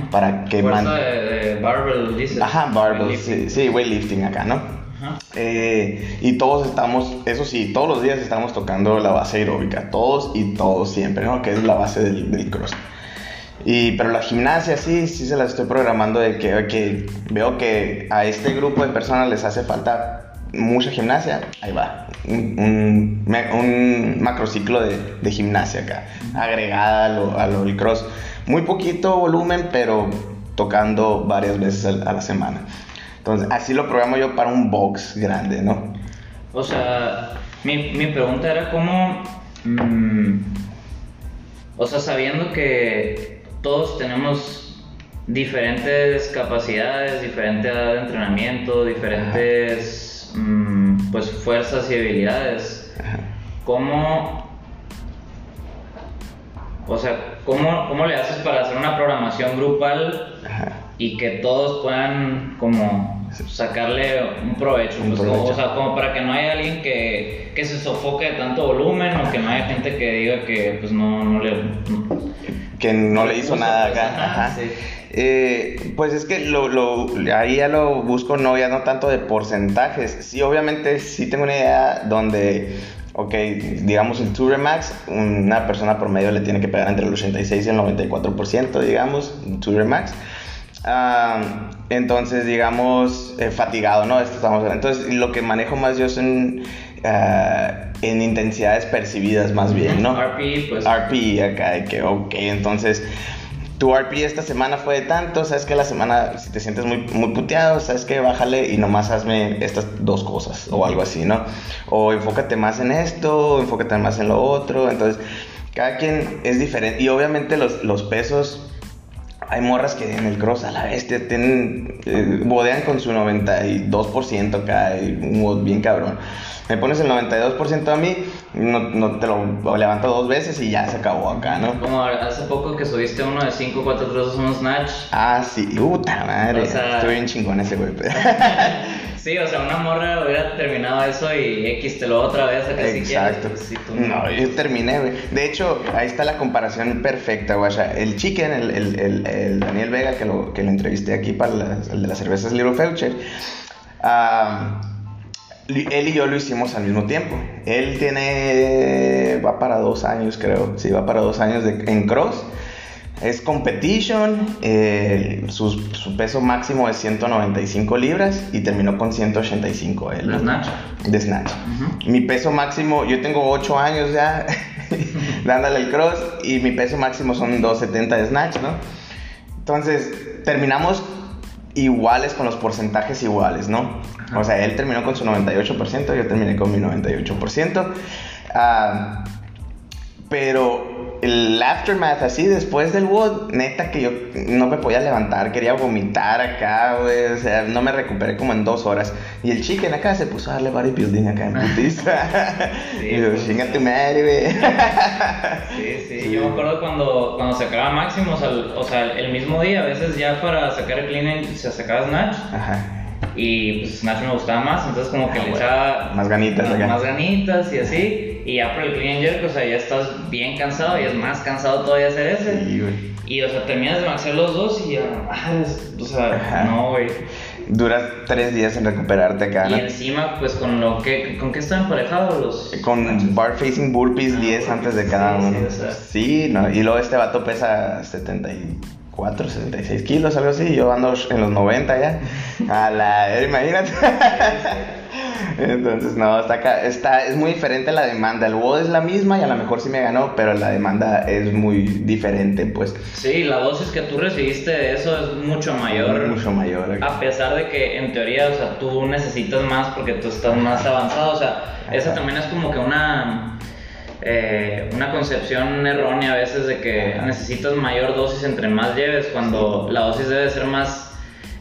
Speaker 1: Para que
Speaker 2: Fuerza de, barbell, dices.
Speaker 1: Ajá, barbell, sí, sí, weightlifting acá, ¿no? Eh, y todos estamos, eso sí, todos los días estamos tocando la base aeróbica, todos y todos siempre, ¿no? Que es la base del, del cross. Y, pero la gimnasia sí, sí se la estoy programando de que, que veo que a este grupo de personas les hace falta mucha gimnasia, ahí va. Un, un, macrociclo de, de, gimnasia acá, agregada a lo, a lo del cross. Muy poquito volumen, pero tocando varias veces a, la semana. Entonces, así lo programo yo para un box grande, ¿no?
Speaker 2: O sea, mi, mi pregunta era cómo. Mm, o sea, sabiendo que todos tenemos diferentes capacidades, diferente edad de entrenamiento, diferentes Mm, pues fuerzas y debilidades. ¿Cómo, o sea, ¿cómo, cómo le haces para hacer una programación grupal y que todos puedan como sacarle un provecho, pues, o sea, como para que no haya alguien que, que, se sofoque de tanto volumen o que no haya gente que diga que pues no, no le...
Speaker 1: que no le hizo nada acá. Eh, pues es que lo, lo, ahí ya lo busco, no ya no tanto de porcentajes. Sí, obviamente sí tengo una idea donde, ok, digamos el Tour Max, una persona promedio le tiene que pegar entre el 86 y el 94%, digamos, un Tour Max. entonces, digamos, eh, fatigado, ¿no? Esto estamos Entonces, lo que manejo más yo son uh, en intensidades percibidas más bien, ¿no?
Speaker 2: RP, pues.
Speaker 1: RP, acá, que, ok, entonces tu RP esta semana fue de tanto, sabes que la semana, si te sientes muy, muy puteado, sabes que bájale y nomás hazme estas dos cosas o algo así, ¿no? O enfócate más en esto, o enfócate más en lo otro. Entonces, cada quien es diferente. Y obviamente los, los pesos, hay morras que en el cross a la bestia tienen, eh, bodean con su 92% acá, y un bien cabrón me pones el 92% a mí, no, no, te lo levanto dos veces y ya se acabó acá, ¿no?
Speaker 2: Como hace poco que subiste uno de 5, 4 cruzos, un snatch.
Speaker 1: Ah, sí, puta madre. Estoy bien chingón ese güey.
Speaker 2: sí, o sea, una morra hubiera terminado eso y X te lo otra vez acá
Speaker 1: Exacto. Si no. yo terminé, güey. De hecho, ahí está la comparación perfecta, güey. El chicken, el, el, el, Daniel Vega, que lo, que lo entrevisté aquí para el de las cervezas Little Feucher. ah él y yo lo hicimos al mismo tiempo. Él tiene, va para dos años creo, sí, va para dos años de, en cross. Es competition, eh, su, peso máximo es 195 libras y terminó con 185 él.
Speaker 2: ¿De snatch?
Speaker 1: De snatch. Mi peso máximo, yo tengo 8 años ya dándole el cross y mi peso máximo son 270 de snatch, ¿no? Entonces, terminamos iguales con los porcentajes iguales, ¿no? O sea, él terminó con su 98%, yo terminé con mi 98%. Ah, pero el aftermath así después del WOD, neta que yo no me podía levantar, quería vomitar acá, güey, o sea, no me recuperé como en dos horas. Y el chicken acá se puso a darle bodybuilding acá en putiza. sí, y yo, chinga tu madre, güey.
Speaker 2: sí, sí, yo me acuerdo cuando, cuando sacaba máximos, o sea, el mismo día, a veces ya para sacar el clean se sacaba snatch. Ajá y pues Snatch me gustaba más, entonces como que ah, le echaba
Speaker 1: más ganitas,
Speaker 2: más, ganitas y así. Y ya por el clean jerk, o sea, ya estás bien cansado y es más cansado todavía hacer ese. Sí. Y o sea, terminas de maxear los dos y ya, ah, o sea, no, güey.
Speaker 1: Duras tres días en recuperarte acá,
Speaker 2: ¿no? Y encima, pues con lo que, ¿con qué están emparejados los?
Speaker 1: Con bar facing burpees 10 antes de cada uno. Sí, o sea. sí, no, y luego este vato pesa 70 y 4, 76 kilos, algo así. Yo ando en los 90 ya. A la, imagínate. Entonces, no, está acá, está, es muy diferente la demanda. El WOD es la misma y a lo mejor sí me ganó, pero la demanda es muy diferente, pues.
Speaker 2: Sí, la dosis que tú recibiste de eso es mucho mayor.
Speaker 1: Mucho mayor.
Speaker 2: A pesar de que en teoría, o sea, tú necesitas más porque tú estás más avanzado. O sea, esa también es como que una eh, una concepción errónea a veces de que necesitas mayor dosis entre más lleves, cuando la dosis debe ser más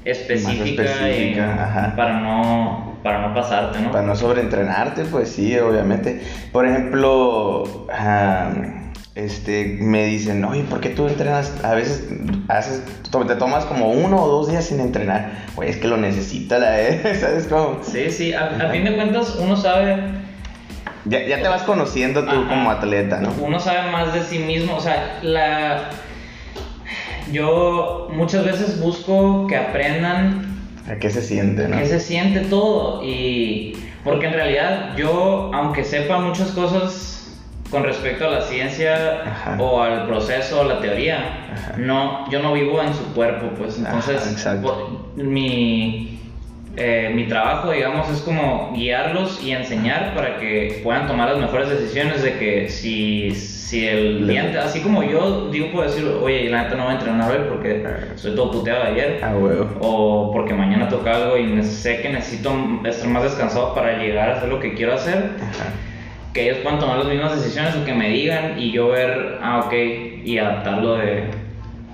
Speaker 2: específica, para no para no pasarte, ¿no?
Speaker 1: Para no sobreentrenarte, pues sí, obviamente. Por ejemplo, este, me dicen, oye, ¿por qué tú entrenas? A veces haces, te tomas como uno o dos días sin entrenar. Oye, es que lo necesita la ¿sabes cómo?
Speaker 2: Sí, sí, a fin de cuentas uno sabe
Speaker 1: ya, ya te vas conociendo tú como atleta, ¿no?
Speaker 2: Uno sabe más de sí mismo, o sea, la... Yo muchas veces busco que aprendan...
Speaker 1: ¿A qué se siente, no?
Speaker 2: qué se siente todo y... Porque en realidad yo, aunque sepa muchas cosas con respecto a la ciencia o al proceso o la teoría, no, yo no vivo en su cuerpo, pues entonces mi eh, mi trabajo, digamos, es como guiarlos y enseñar para que puedan tomar las mejores decisiones de que si, si el cliente, así como yo digo, puedo decir, oye, la neta no voy a entrenar hoy porque estoy todo puteado ayer,
Speaker 1: ah,
Speaker 2: o porque mañana toca algo y sé que necesito estar más descansado para llegar a hacer lo que quiero hacer. Que ellos puedan tomar las mismas decisiones o que me digan y yo ver, ah, ok, y adaptarlo de,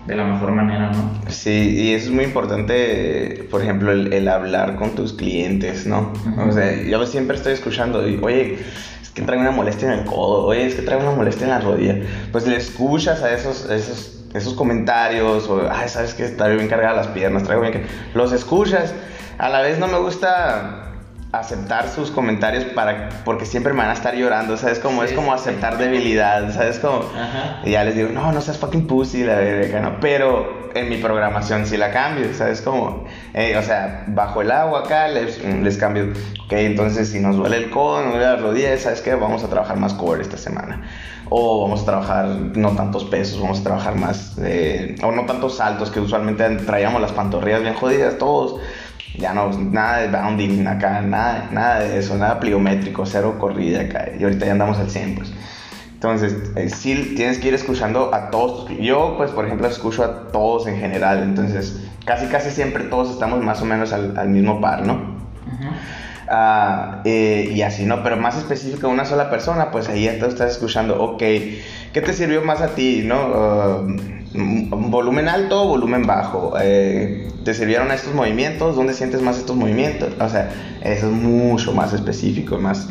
Speaker 2: de la mejor manera, ¿no?
Speaker 1: Sí, y eso es muy importante, por ejemplo, el, hablar con tus clientes, ¿no? O sea, yo siempre estoy escuchando, oye, es que traigo una molestia en el codo, oye, es que traigo una molestia en la rodilla. Pues le escuchas a esos, esos, esos comentarios, o, ay, sabes que traigo bien cargada las piernas, traigo bien que... Los escuchas. A la vez no me gusta aceptar sus comentarios para porque siempre me van a estar llorando, ¿sabes? Como es como aceptar debilidad, ¿sabes? Como y ya les digo, "No, no seas fucking pussy, la verga, no." Pero en mi programación sí la cambio, ¿sabes? Como o sea, bajo el agua acá les, les cambio, ok, entonces si nos duele el codo, nos duele la rodilla, ¿sabes qué? Vamos a trabajar más core esta semana. O vamos a trabajar no tantos pesos, vamos a trabajar más, eh, o no tantos saltos que usualmente traíamos las pantorrillas bien jodidas todos ya no, nada de bounding acá, nada, nada de eso, nada pliométrico, cero corrida acá. Y ahorita ya andamos al 100, pues. Entonces, eh, sí tienes que ir escuchando a todos. Yo, pues, por ejemplo, escucho a todos en general. Entonces, casi, casi siempre todos estamos más o menos al, al mismo par, ¿no? Ah, eh, y así, ¿no? Pero más específico a una sola persona, pues ahí ya estás escuchando, ok, ¿qué te sirvió más a ti, ¿no? Ah, volumen alto o volumen bajo. Eh, ¿Te sirvieron estos movimientos? ¿Dónde sientes más estos movimientos? O sea, eso es mucho más específico, más...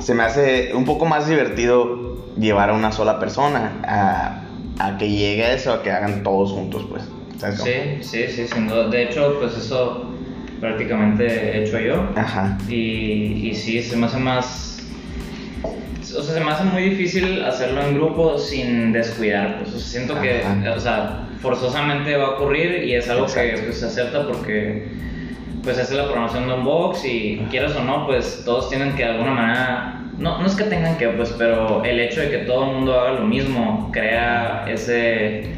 Speaker 1: Se me hace un poco más divertido llevar a una sola persona a, a que llegue a eso, a que hagan todos juntos, pues.
Speaker 2: Sí, sí, sí, sin duda. De hecho, pues eso prácticamente he hecho yo.
Speaker 1: Ajá.
Speaker 2: Y, y sí, se me hace más o sea, se me hace muy difícil hacerlo en grupo sin descuidar, pues, o sea, siento que, o sea, forzosamente va a ocurrir y es algo que pues, se acepta porque, pues, es la promoción de un box y quieras o no, pues, todos tienen que de alguna manera, no, no es que tengan que, pues, pero el hecho de que todo el mundo haga lo mismo crea ese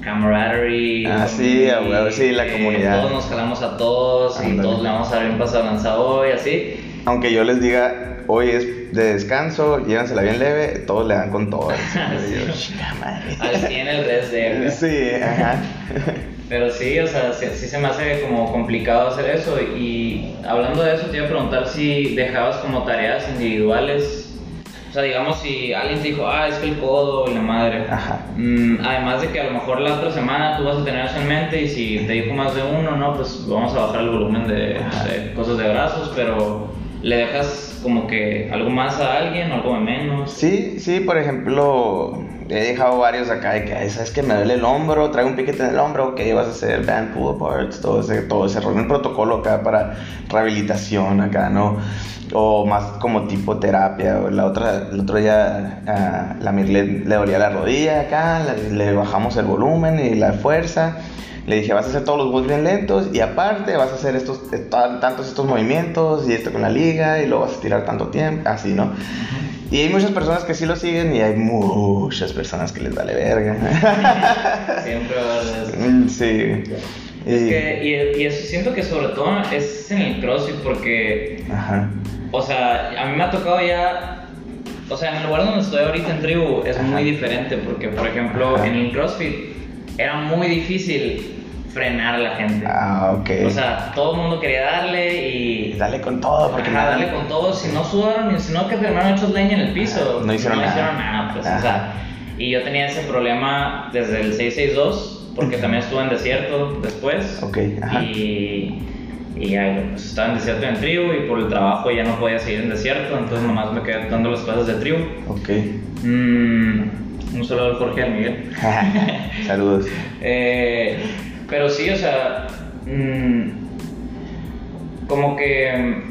Speaker 2: camaraderie.
Speaker 1: Ah, sí, sí, la comunidad.
Speaker 2: Todos nos jalamos a todos y todos le vamos a dar un paso avanzado y así.
Speaker 1: Aunque yo les diga, hoy es de descanso, llévansela bien leve, todos le dan con todo.
Speaker 2: Al 100 el de.
Speaker 1: Sí, ajá.
Speaker 2: Pero sí, o sea, sí, se me hace como complicado hacer eso. Y hablando de eso, te iba a preguntar si dejabas como tareas individuales. O sea, digamos, si alguien te dijo, ah, es que el codo y la madre.
Speaker 1: Ajá.
Speaker 2: Mm, además de que a lo mejor la otra semana tú vas a tener eso en mente y si te dijo más de uno, no, pues vamos a bajar el volumen de, de cosas de brazos, pero le dejas como que algo más a alguien o algo menos.
Speaker 1: Sí, sí, por ejemplo, he dejado varios acá de que, ¿sabes que me duele el hombro? Traigo un piquete en el hombro, ok, vas a hacer band pull aparts, todo ese, todo ese rol, un protocolo acá para rehabilitación acá, ¿no? O más como tipo terapia. La otra, el otro día a la Mirle le dolía la rodilla acá, le bajamos el volumen y la fuerza. Le dije, vas a hacer todos los moves bien lentos y aparte vas a hacer estos, eh, tantos estos movimientos y esto con la liga y lo vas a tirar tanto tiempo, así, ¿no? Y hay muchas personas que sí lo siguen y hay muchas personas que les vale verga.
Speaker 2: Siempre vale
Speaker 1: mm, Sí.
Speaker 2: Es que, y, eso siento que sobre todo es en el CrossFit porque,
Speaker 1: Ajá.
Speaker 2: o sea, a mí me ha tocado ya, o sea, en el lugar donde estoy ahorita en tribu es muy diferente porque, por ejemplo, en el CrossFit era muy difícil frenar a la gente.
Speaker 1: Ah, ok.
Speaker 2: O sea, todo el mundo quería darle y...
Speaker 1: Dale con todo, porque...
Speaker 2: Ajá, darle con todo, si no sudaron, si no que firmaron hechos leña en el piso.
Speaker 1: no hicieron
Speaker 2: no
Speaker 1: nada.
Speaker 2: hicieron nada, pues, o sea... Y yo tenía ese problema desde el 662, porque también estuve en desierto después.
Speaker 1: Ok, ajá.
Speaker 2: Y... Y ya, pues, estaba en desierto en tribu y por el trabajo ya no podía seguir en desierto, entonces nomás me quedé dando las clases de tribu.
Speaker 1: Ok.
Speaker 2: Mmm... un saludo al Jorge al Miguel.
Speaker 1: Saludos.
Speaker 2: eh, pero sí, o sea, mmm, como que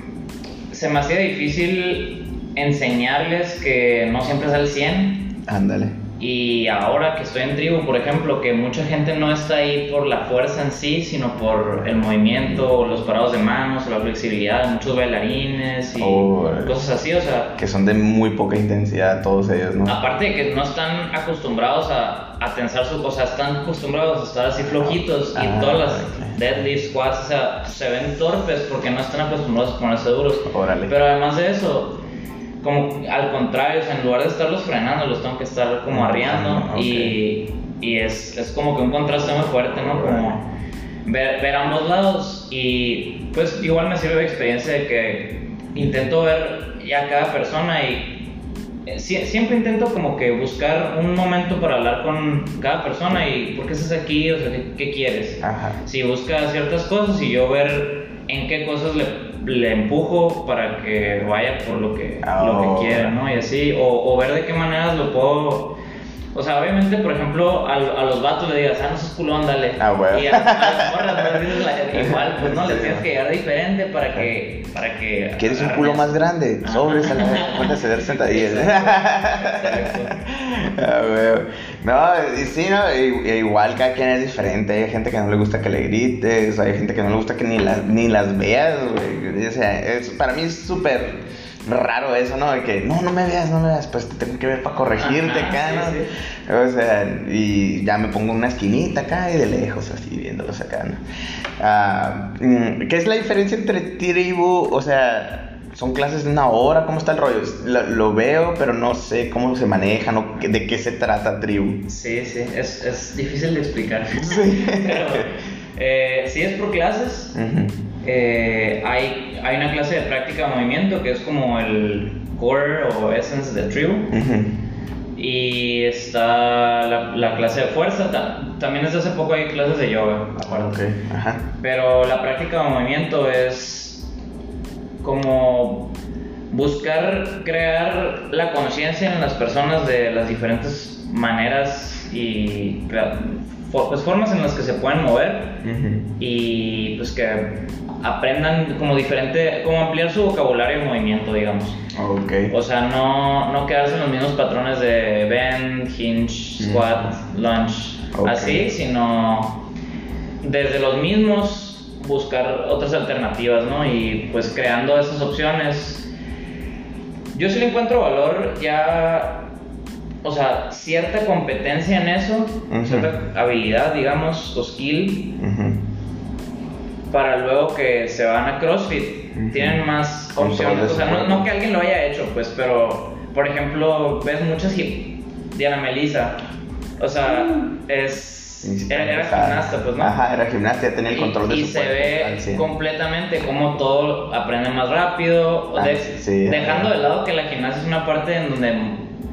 Speaker 2: se me hacía difícil enseñarles que no siempre es al 100.
Speaker 1: Ándale.
Speaker 2: Y ahora que estoy en tribu, por ejemplo, que mucha gente no está ahí por la fuerza en sí, sino por el movimiento, los parados de manos, la flexibilidad, muchos bailarines y
Speaker 1: Oh,
Speaker 2: cosas así, o sea,
Speaker 1: Que son de muy poca intensidad todos ellos, ¿no?
Speaker 2: aparte de que no están acostumbrados a, a tensar su cosa, están acostumbrados a estar así flojitos
Speaker 1: Ah,
Speaker 2: y todas las deadlifts, squats, o sea, se ven torpes porque no están acostumbrados a ponerse duros.
Speaker 1: Órale.
Speaker 2: Pero además de eso, como al contrario, o sea, en lugar de estarlos frenando, los tengo que estar como arriando
Speaker 1: Ah, ok.
Speaker 2: y, y es, es como que un contraste muy fuerte, ¿no? Como ver, ver ambos lados y pues igual me sirve de experiencia de que intento ver ya cada persona y eh, sie- siempre intento como que buscar un momento para hablar con cada persona y por qué estás aquí, o sea, qué, qué quieres.
Speaker 1: Ajá.
Speaker 2: Si busca ciertas cosas y yo ver en qué cosas le, le empujo para que vaya por lo que, lo
Speaker 1: Oh.
Speaker 2: que quiera, ¿no? Y así, o, o ver de qué maneras lo puedo... O sea, obviamente, por ejemplo, a, a los vatos le digas, ah, no seas culón, dale.
Speaker 1: Ah, bueno.
Speaker 2: Y a, a las morras, dices la- igual, pues no,
Speaker 1: Sí.
Speaker 2: tienes que llegar diferente para que... Para que
Speaker 1: ¿Quieres un culo más grande? Sobres a ceder sentadillas.
Speaker 2: Exacto.
Speaker 1: Ah, huevo. No, y sí, no, i- igual cada quien es diferente. Hay gente que no le gusta que le grites, hay gente que no le gusta que ni, las ni las veas, güey. O sea, es, para mí es súper raro eso, ¿no? De que no, no me veas, no me veas, pues te tengo que ver para corregirte
Speaker 2: Ajá,
Speaker 1: acá,
Speaker 2: sí,
Speaker 1: ¿no? O sea, y ya me pongo en una esquinita acá y de lejos, así viéndolos acá, ¿no? Mm, ¿Qué es la diferencia entre tribu? O sea, son clases de una hora, ¿cómo está el rollo? Lo, lo veo, pero no sé cómo se manejan o de qué se trata tribu.
Speaker 2: Sí, sí, es, es difícil de explicar.
Speaker 1: Sí.
Speaker 2: Pero eh, sí es por clases. Eh, hay, hay una clase de práctica de movimiento que es como el core o essence de tribu.
Speaker 1: Ujú.
Speaker 2: Y está la, la clase de fuerza. ta- también desde hace poco hay clases de yoga. aparte.
Speaker 1: Ok, ajá.
Speaker 2: Pero la práctica de movimiento es como buscar crear la conciencia en las personas de las diferentes maneras y pues, formas en las que se pueden mover y pues que aprendan como diferente, como ampliar su vocabulario de movimiento, digamos.
Speaker 1: Ok.
Speaker 2: O sea, no, no quedarse en los mismos patrones de bend, hinge, squat, lunge, así, sino desde los mismos buscar otras alternativas, ¿no? Y pues creando esas opciones. Yo sí le encuentro valor ya, o sea, cierta competencia en eso,
Speaker 1: Ujú.
Speaker 2: cierta habilidad, digamos, o skill,
Speaker 1: Ujú.
Speaker 2: para luego que se van a CrossFit.
Speaker 1: Ujú.
Speaker 2: Tienen más opciones. O sea, no, no que alguien lo haya hecho, pues, pero, por ejemplo, ves muchas hip. Diana Melissa. O sea, es. Era, era gimnasta, pues, ¿no?
Speaker 1: Ajá, era gimnasta, ya tenía el
Speaker 2: Y-
Speaker 1: control de
Speaker 2: y,
Speaker 1: su
Speaker 2: se
Speaker 1: cuerpo
Speaker 2: ve
Speaker 1: al 100.
Speaker 2: completamente como todo aprende más rápido,
Speaker 1: Ah,
Speaker 2: de-
Speaker 1: sí,
Speaker 2: dejando
Speaker 1: ajá.
Speaker 2: de lado que la gimnasia es una parte en donde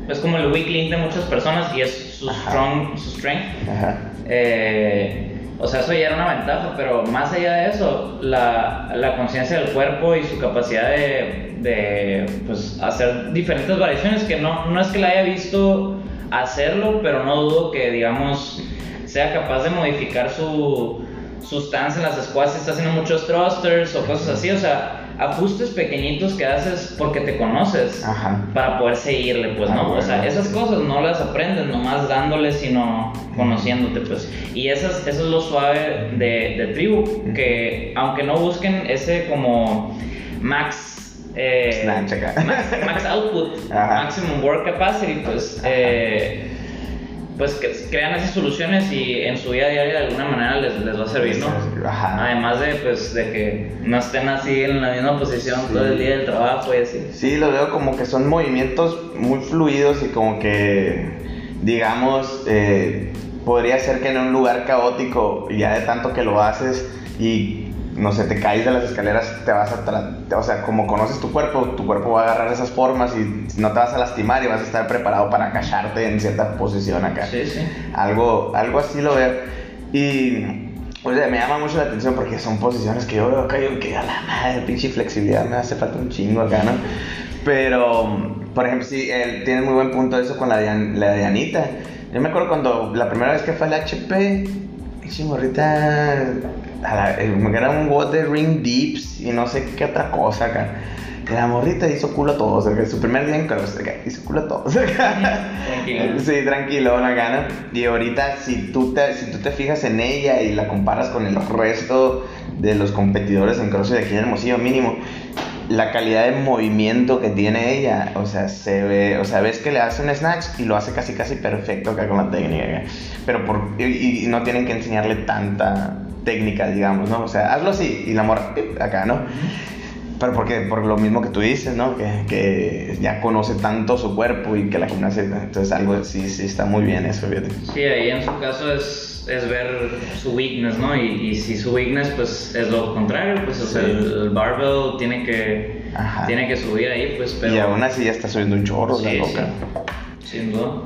Speaker 2: es como el weak link de muchas personas y es su
Speaker 1: Ajá.
Speaker 2: strong, su strength.
Speaker 1: Ajá.
Speaker 2: Eh, o sea, eso ya era una ventaja, pero más allá de eso, la, la conciencia del cuerpo y su capacidad de, de, pues, hacer diferentes variaciones, que no, no es que la haya visto hacerlo, pero no dudo que, digamos, sea capaz de modificar su, su stance en las squats si está haciendo muchos thrusters o cosas así, o sea, ajustes pequeñitos que haces porque te conoces
Speaker 1: Ajá.
Speaker 2: para poder seguirle, pues,
Speaker 1: Ah,
Speaker 2: ¿no? o sea, esas cosas no las aprendes nomás dándole, sino conociéndote, pues. Y esas, eso es lo suave de, de tribu, que aunque no busquen ese como max... eh,
Speaker 1: acá.
Speaker 2: max, max output,
Speaker 1: Ajá.
Speaker 2: maximum work capacity, pues... eh, pues que crean esas soluciones y en su vida diaria de alguna manera les, les va a servir, ¿no?
Speaker 1: Ajá.
Speaker 2: Además de, pues, de que no estén así en la misma posición
Speaker 1: Sí.
Speaker 2: todo el día del trabajo y así.
Speaker 1: Sí, lo veo como que son movimientos muy fluidos y como que, digamos, eh, podría ser que en un lugar caótico, ya de tanto que lo haces y, no sé, te caes de las escaleras, te vas a... o sea, como conoces tu cuerpo, tu cuerpo va a agarrar esas formas y no te vas a lastimar y vas a estar preparado para cacharte en cierta posición acá.
Speaker 2: Sí, sí.
Speaker 1: Algo, algo así lo veo. Y, o sea, me llama mucho la atención porque son posiciones que yo veo acá y yo que a la madre, pinche flexibilidad, me hace falta un chingo acá, ¿no? Pero, por ejemplo, sí, él tiene muy buen punto eso con la la de Anita. Yo me acuerdo cuando la primera vez que fue al HP, pinche morrita, era un WOD de ring dips y no sé qué otra cosa acá. La morrita hizo culo a todos, acá, su primer día en cross, acá, hizo culo a todos. acá.
Speaker 2: Tranquilo.
Speaker 1: Sí, tranquilo, una gana. Y ahorita, si tú, te, si tú te fijas en ella y la comparas con el resto de los competidores en CrossFit de aquí en Hermosillo, mínimo, la calidad de movimiento que tiene ella, o sea, se ve, o sea, ves que le hace un snatch y lo hace casi casi perfecto acá con la técnica, acá. pero por, y, y no tienen que enseñarle tanta técnica, digamos, ¿no? O sea, hazlo así y la morra, acá, ¿no? Pero porque, por lo mismo que tú dices, ¿no? Que, que ya conoce tanto su cuerpo y que la gimnasia, entonces algo, sí, sí, está muy bien eso, fíjate.
Speaker 2: Sí, ahí en su caso es, es ver su weakness, ¿no? Y, y si su weakness, pues es lo contrario, pues o sea,
Speaker 1: Sí.
Speaker 2: el, el barbell tiene que Ajá. tiene que subir ahí, pues, pero...
Speaker 1: Y aún así ya está subiendo un chorro, la loca.
Speaker 2: Sin duda.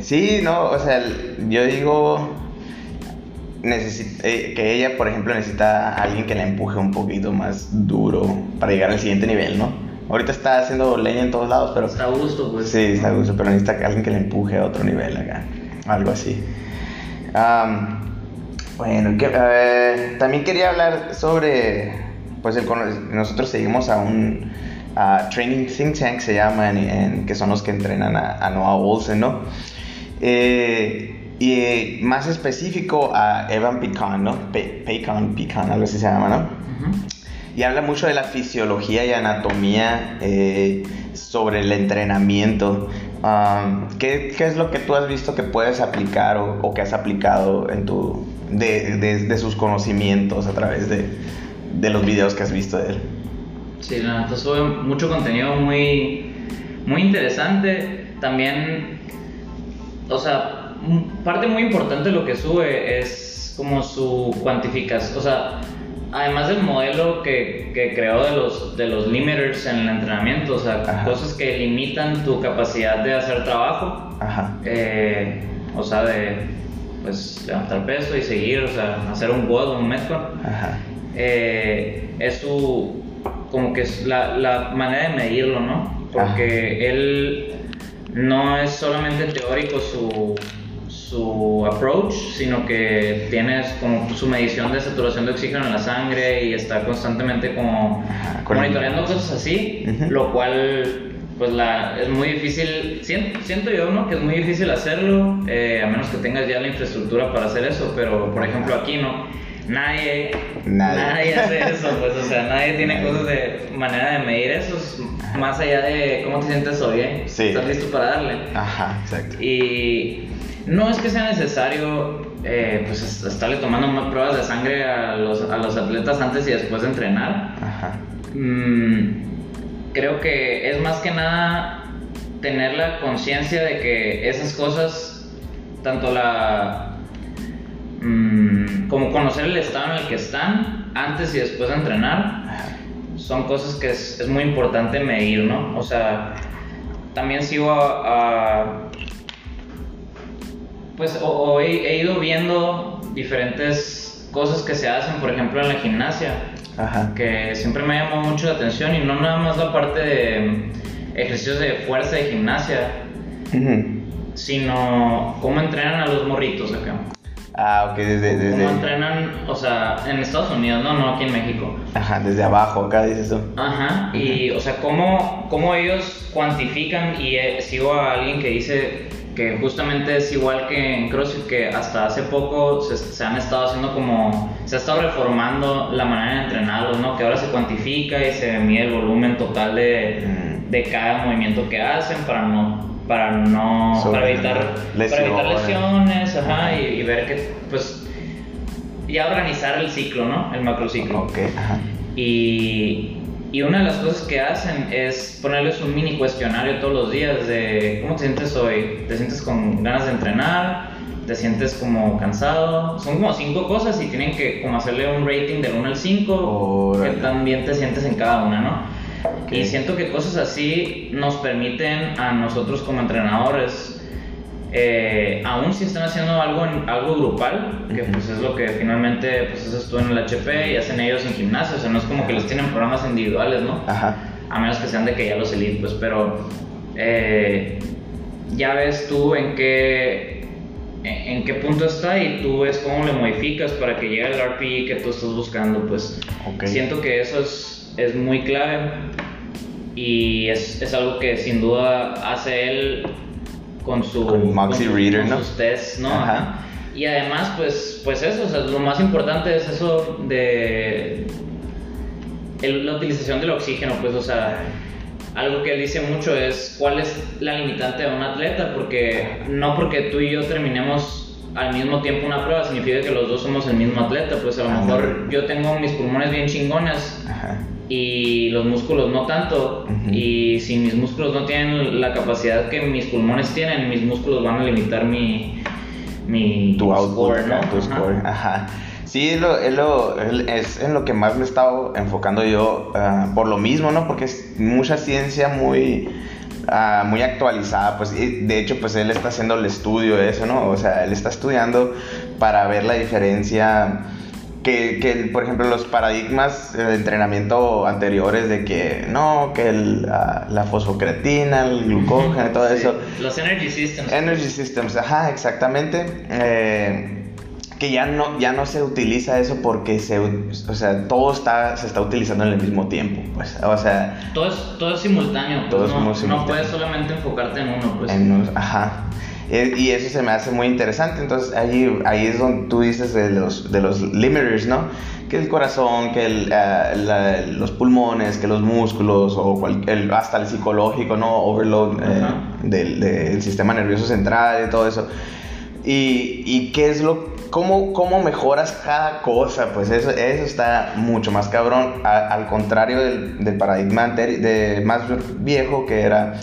Speaker 1: sí, no, o sea, yo digo eh, que ella, por ejemplo, necesita a alguien que la empuje un poquito más duro para llegar al siguiente nivel, ¿no? Ahorita está haciendo leña en todos lados, pero...
Speaker 2: Está a gusto, pues.
Speaker 1: Sí, está a gusto, pero necesita que alguien que la empuje a otro nivel acá. Algo así. bueno, también quería hablar sobre... Pues el, nosotros seguimos a un training think tank, se llama, en, que son los que entrenan a, a Noah Olsen, ¿no? Eh, y eh, más específico a Evan Pecan, ¿no? Pecan, Pecan, algo así se llama, ¿no? Y habla mucho de la fisiología y anatomía eh, sobre el entrenamiento. Um, ¿qué, ¿qué, es lo que tú has visto que puedes aplicar o, o que has aplicado en tu, de, de, de, sus conocimientos a través de, de los videos que has visto de él?
Speaker 2: Sí, la neta sube mucho contenido muy, muy interesante. También, o sea, parte muy importante de lo que sube es como su cuantificación, o sea, además del modelo que, que, creó de los, de los limiters en el entrenamiento, o sea, cosas que limitan tu capacidad de hacer trabajo, eh, o sea, de pues levantar peso y seguir, o sea, hacer un WOD, un Metcon, eh, es su, como que es la, la manera de medirlo, ¿no? Porque él no es solamente teórico su su approach, sino que tienes como su medición de saturación de oxígeno en la sangre y está constantemente como monitoreando cosas así, lo cual pues la, es muy difícil, siento, yo ¿no? que es muy difícil hacerlo, eh, a menos que tengas ya la infraestructura para hacer eso, pero por ejemplo aquí no, nadie, nadie, hace eso, pues o sea, nadie tiene cosas de manera de medir eso, más allá de cómo te sientes hoy, ¿eh? ¿Estás listo para darle?
Speaker 1: Ajá, exacto.
Speaker 2: Y no es que sea necesario eh, pues estarle tomando más pruebas de sangre a los, a los atletas antes y después de entrenar. Ajá. Mm, creo que es más que nada tener la conciencia de que esas cosas, tanto la... Mm, como conocer el estado en el que están antes y después de entrenar, son cosas que es, es muy importante medir, ¿no? O sea, también sigo a pues o, he, ido viendo diferentes cosas que se hacen, por ejemplo en la gimnasia, que siempre me llamó mucho la atención y no nada más la parte de ejercicios de fuerza de gimnasia, sino cómo entrenan a los morritos acá.
Speaker 1: Ah, ok, desde, desde...
Speaker 2: ¿Cómo entrenan, o sea, en Estados Unidos, no, no aquí en México?
Speaker 1: Ajá, desde abajo, acá dices eso.
Speaker 2: Ajá, y, o sea, cómo, cómo ellos cuantifican, y eh, sigo a alguien que dice que justamente es igual que en CrossFit, que hasta hace poco se, han estado haciendo como, se ha estado reformando la manera de entrenarlos, ¿no? Que ahora se cuantifica y se mide el volumen total de, mm. de cada movimiento que hacen para no, para no, para evitar lesiones, para evitar lesiones ajá, y, ver que, pues, ya organizar el ciclo, ¿no? El macrociclo.
Speaker 1: Ok, ajá.
Speaker 2: Y y una de las cosas que hacen es ponerles un mini cuestionario todos los días de cómo te sientes hoy. ¿Te sientes con ganas de entrenar? ¿Te sientes como cansado? Son como cinco cosas y tienen que como hacerle un rating del 1 al 5, que también te sientes en cada una, ¿no? Y siento que cosas así nos permiten a nosotros como entrenadores eh, aún si están haciendo algo, algo grupal, que pues es lo que finalmente pues eso estuvo en el HP y hacen ellos en gimnasio, o sea, no es como que les tienen programas individuales, ¿no? Ajá. A menos que sean de que ya los elite, pues, pero eh, ya ves tú en qué, en, qué punto está y tú ves cómo le modificas para que llegue el RPI que tú estás buscando, pues siento que eso es, es muy clave y es, es algo que sin duda hace él con su
Speaker 1: Maxi Reader, ¿no?
Speaker 2: sus tests, ¿no? Y además, pues, pues eso, o sea, lo más importante es eso de la utilización del oxígeno, pues, o sea, algo que él dice mucho es cuál es la limitante de un atleta, porque no porque tú y yo terminemos al mismo tiempo una prueba significa que los dos somos el mismo atleta, pues a lo mejor yo tengo mis pulmones bien chingones y los músculos no tanto. Y si mis músculos no tienen la capacidad que mis pulmones tienen, mis músculos van a limitar mi, mi
Speaker 1: tu output, ¿no? tu score. Ajá. Sí, es, lo, es, lo, es en lo que más me he estado enfocando yo, ah, por lo mismo, ¿no? Porque es mucha ciencia muy, ah, muy actualizada, pues de hecho, pues él está haciendo el estudio de eso, ¿no? O sea, él está estudiando para ver la diferencia que, que, por ejemplo, los paradigmas de entrenamiento anteriores de que no, que el, la fosfocreatina, el glucógeno, todo eso.
Speaker 2: Los energy systems.
Speaker 1: Energy systems, ajá, exactamente. Eh, que ya no, ya no se utiliza eso porque se, o sea, todo está, se está utilizando en el mismo tiempo, pues, o sea...
Speaker 2: Todo es, todo es simultáneo, pues, todo no, no puedes solamente enfocarte en uno, pues.
Speaker 1: En, ajá. Eh, y eso se me hace muy interesante. Entonces ahí, ahí es donde tú dices de los, de los limiters, ¿no? Que el corazón, que el, eh, los pulmones, que los músculos, o hasta el psicológico, ¿no? Overload eh, del, sistema nervioso central y todo eso. Y, y qué es lo ¿Cómo, ¿Cómo, mejoras cada cosa? Pues eso, eso está mucho más cabrón, al contrario del, del paradigma de, más viejo que era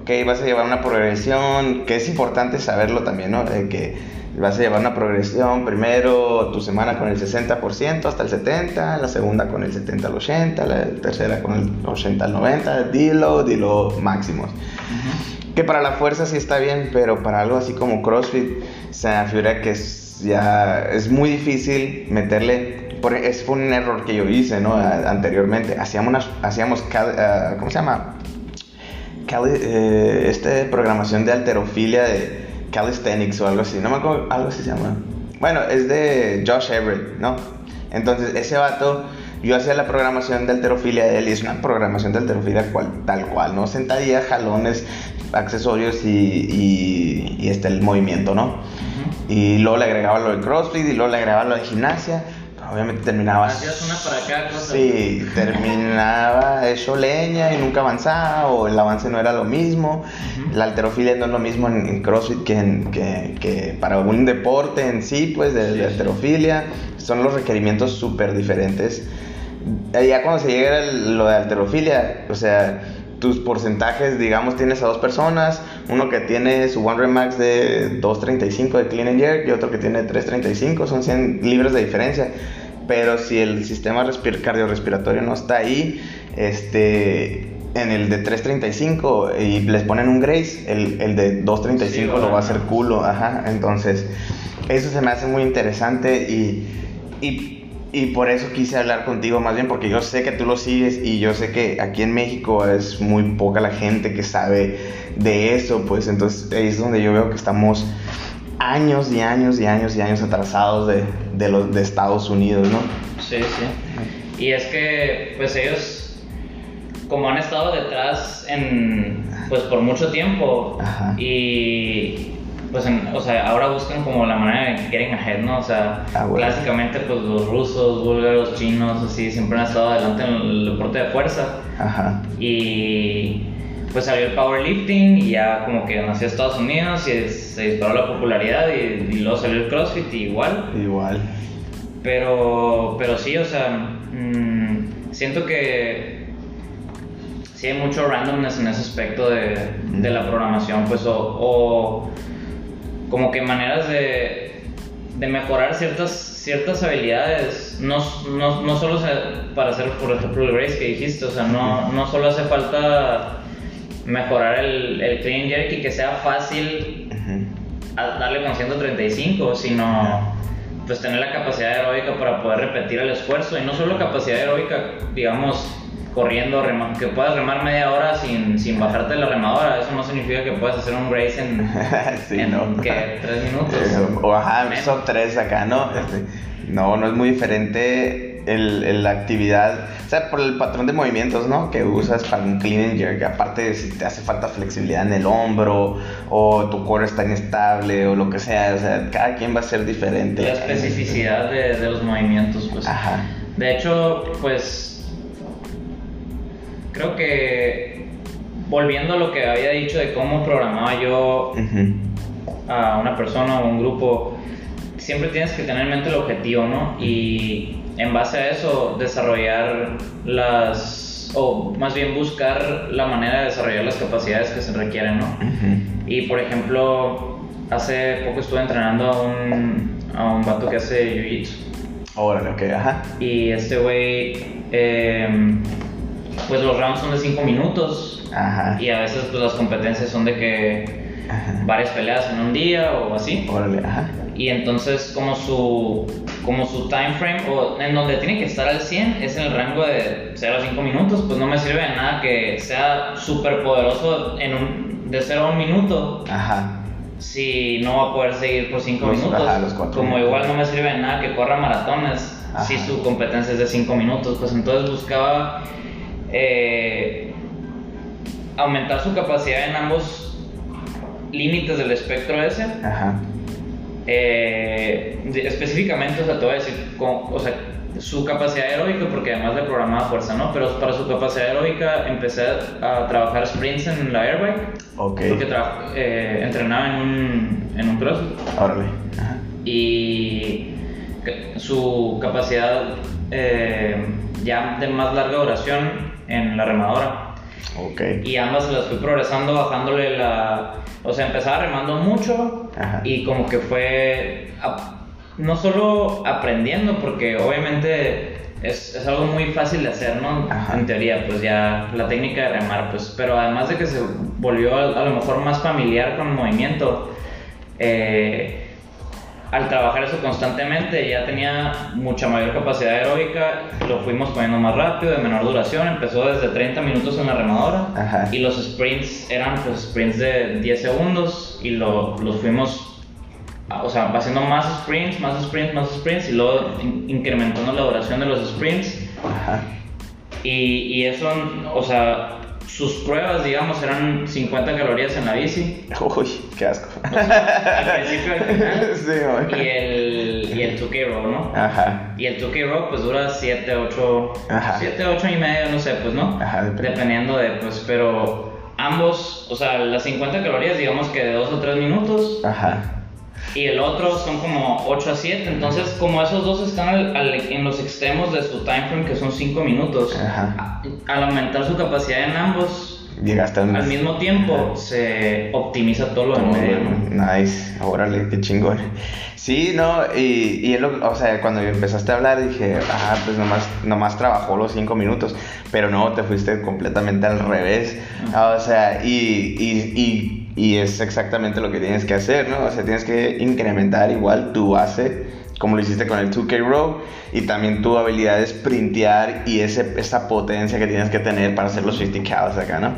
Speaker 1: ok, vas a llevar una progresión, que es importante saberlo también, ¿no? que vas a llevar una progresión, primero tu semana con el 60% hasta el 70%, la segunda con el 70 al 80%, la tercera con el 80 al 90%, dilo, dilo máximos. Que para la fuerza sí está bien, pero para algo así como CrossFit se me figura que es, ya es muy difícil meterle es fue un error que yo hice ¿no? anteriormente hacíamos hacíamos ah, ¿cómo se llama? Eh, este programación de alterofilia de calisthenics o algo así, no me acuerdo, algo así se llama. Bueno, es de Josh Everett, ¿no? Entonces, ese vato, yo hacía la programación de alterofilia de él y es una programación de alterofilia cual, tal cual, ¿no? Sentadilla, jalones, accesorios y, y, este, el movimiento, ¿no? Y luego le agregaba lo de CrossFit y luego le agregaba lo de gimnasia obviamente terminaba.
Speaker 2: Hacías una para cada cosa.
Speaker 1: Sí, terminaba hecho leña y nunca avanzaba, o el avance no era lo mismo. La alterofilia no es lo mismo en, CrossFit que, que, que, para un deporte en sí, pues de, alterofilia. Son los requerimientos súper diferentes. Ya cuando se llega a lo de alterofilia, o sea, tus porcentajes, digamos, tienes a dos personas, uno que tiene su One Remax de 2.35 de clean and jerk y otro que tiene 3.35, son 100 libras de diferencia. Pero si el sistema cardiorrespiratorio no está ahí, este, en el de 3.35 y les ponen un Grace, el, el de 2.35 lo va a hacer culo, ajá. Entonces, eso se me hace muy interesante y, y y por eso quise hablar contigo más bien, porque yo sé que tú lo sigues y yo sé que aquí en México es muy poca la gente que sabe de eso, pues entonces ahí es donde yo veo que estamos años y años y años y años atrasados de, de los de Estados Unidos, ¿no?
Speaker 2: Sí, sí. Y es que pues ellos como han estado detrás en pues por mucho tiempo y pues, o sea, ahora buscan como la manera de getting ahead, ¿no? O sea, ah, clásicamente, pues los rusos, búlgaros, chinos, así, siempre han estado adelante en el deporte de fuerza. Ajá. Y pues salió el powerlifting y ya como que nació Estados Unidos y se disparó la popularidad y, luego salió el CrossFit y igual.
Speaker 1: Igual.
Speaker 2: Pero, pero sí, o sea, mmm, siento que sí hay mucho randomness en ese aspecto de, de la programación, pues, o como que maneras de, de mejorar ciertas, ciertas habilidades, no, no, no solo para hacer, por ejemplo, el race que dijiste, o sea, no, no solo hace falta mejorar el, el clean jerk y que sea fácil darle con 135, sino pues tener la capacidad aeróbica para poder repetir el esfuerzo. Y no solo capacidad aeróbica, digamos, corriendo, que puedas remar media hora sin, sin bajarte de la remadora. Eso no significa que puedas hacer un race en, sí, no. ¿qué? tres minutos.
Speaker 1: Eh, o ajá, son tres acá, ¿no? Este, no, no es muy diferente el, la actividad, o sea, por el patrón de movimientos, ¿no? Que usas para un clean and jerk, aparte si te hace falta flexibilidad en el hombro o tu core está inestable o lo que sea, o sea, cada quien va a ser diferente.
Speaker 2: La especificidad de, de los movimientos, pues. Ajá. De hecho, pues creo que volviendo a lo que había dicho de cómo programaba yo a una persona o un grupo, siempre tienes que tener en mente el objetivo, ¿no? Y en base a eso desarrollar las, o más bien buscar la manera de desarrollar las capacidades que se requieren, ¿no? Y por ejemplo, hace poco estuve entrenando a un, a un vato que hace jiu-jitsu.
Speaker 1: Órale, ok, ajá.
Speaker 2: Y este güey, em, pues los rounds son de 5 minutos.
Speaker 1: Ajá.
Speaker 2: Y a veces pues, las competencias son de que
Speaker 1: Ajá.
Speaker 2: varias peleas en un día o así.
Speaker 1: Órale, ajá.
Speaker 2: Y entonces como su, como su time frame, o en donde tiene que estar al 100, es en el rango de 0 a 5 minutos, pues no me sirve de nada que sea súper poderoso en un, de 0 a 1 minuto
Speaker 1: Ajá.
Speaker 2: si no va a poder seguir por 5
Speaker 1: Los-
Speaker 2: minutos.
Speaker 1: ajá, los
Speaker 2: como
Speaker 1: minutos.
Speaker 2: igual no me sirve de nada que corra maratones si
Speaker 1: Ajá.
Speaker 2: su competencia es de 5 minutos. Pues entonces buscaba eh, aumentar su capacidad en ambos límites del espectro ese.
Speaker 1: Ajá.
Speaker 2: Eh, específicamente, o sea, te voy a decir, con- o sea, su capacidad aeróbica, porque además le programaba fuerza, ¿no? Pero para su capacidad aeróbica empecé a trabajar sprints en la airbike,
Speaker 1: Ok.
Speaker 2: porque eh, entrenaba en un, en un cross
Speaker 1: Órale. Ajá.
Speaker 2: y su capacidad eh, ya de más larga duración en la remadora.
Speaker 1: Ok.
Speaker 2: Y ambas se las fui progresando, bajándole la. O sea, empezaba remando mucho
Speaker 1: Ajá.
Speaker 2: y como que fue. no solo aprendiendo, porque obviamente es, es algo muy fácil de hacer, ¿no?
Speaker 1: Ajá.
Speaker 2: En teoría, pues ya la técnica de remar, pues. Pero además de que se volvió a, a lo mejor más familiar con el movimiento, eh, al trabajar eso constantemente ya tenía mucha mayor capacidad aeróbica, lo fuimos poniendo más rápido, de menor duración, empezó desde 30 minutos en la remadora
Speaker 1: Ajá.
Speaker 2: y los sprints eran pues sprints de 10 segundos y lo- los fuimos, ah, o sea, haciendo más sprints, más sprints, más sprints y luego in- incrementando la duración de los sprints
Speaker 1: Ajá.
Speaker 2: y, y eso, o sea, sus pruebas, digamos, eran 50 calorías en la bici.
Speaker 1: Uy, qué asco.
Speaker 2: Al principio al final.
Speaker 1: Sí.
Speaker 2: Y el, y el 2K Row, ¿no?
Speaker 1: Ajá.
Speaker 2: Y el 2K Row pues dura 7, 8,
Speaker 1: Ajá.
Speaker 2: 7, 8 y medio, no sé, pues, ¿no?
Speaker 1: Ajá, depende.
Speaker 2: Dependiendo de, pues, pero ambos, o sea, las 50 calorías, digamos que de 2 o 3 minutos,
Speaker 1: Ajá.
Speaker 2: Y el otro son como 8 a 7, entonces como esos dos están al- al- en los extremos de su time frame, que son 5 minutos,
Speaker 1: Ajá.
Speaker 2: a- al aumentar su capacidad en ambos,
Speaker 1: Llegaste al,
Speaker 2: al mismo tiempo, se optimiza todo lo
Speaker 1: bueno.
Speaker 2: ¿no?
Speaker 1: Nice, órale, qué chingón. Sí, no, y, y o sea, cuando empezaste a hablar dije, ah, pues nomás, nomás trabajó los cinco minutos, pero no, te fuiste completamente al revés. O sea, y, y, y, y es exactamente lo que tienes que hacer, ¿no? O sea, tienes que incrementar igual tu base, como lo hiciste con el 2K Row, y también tu habilidad de sprintear y ese, esa potencia que tienes que tener para hacer los 50 cows acá, ¿no?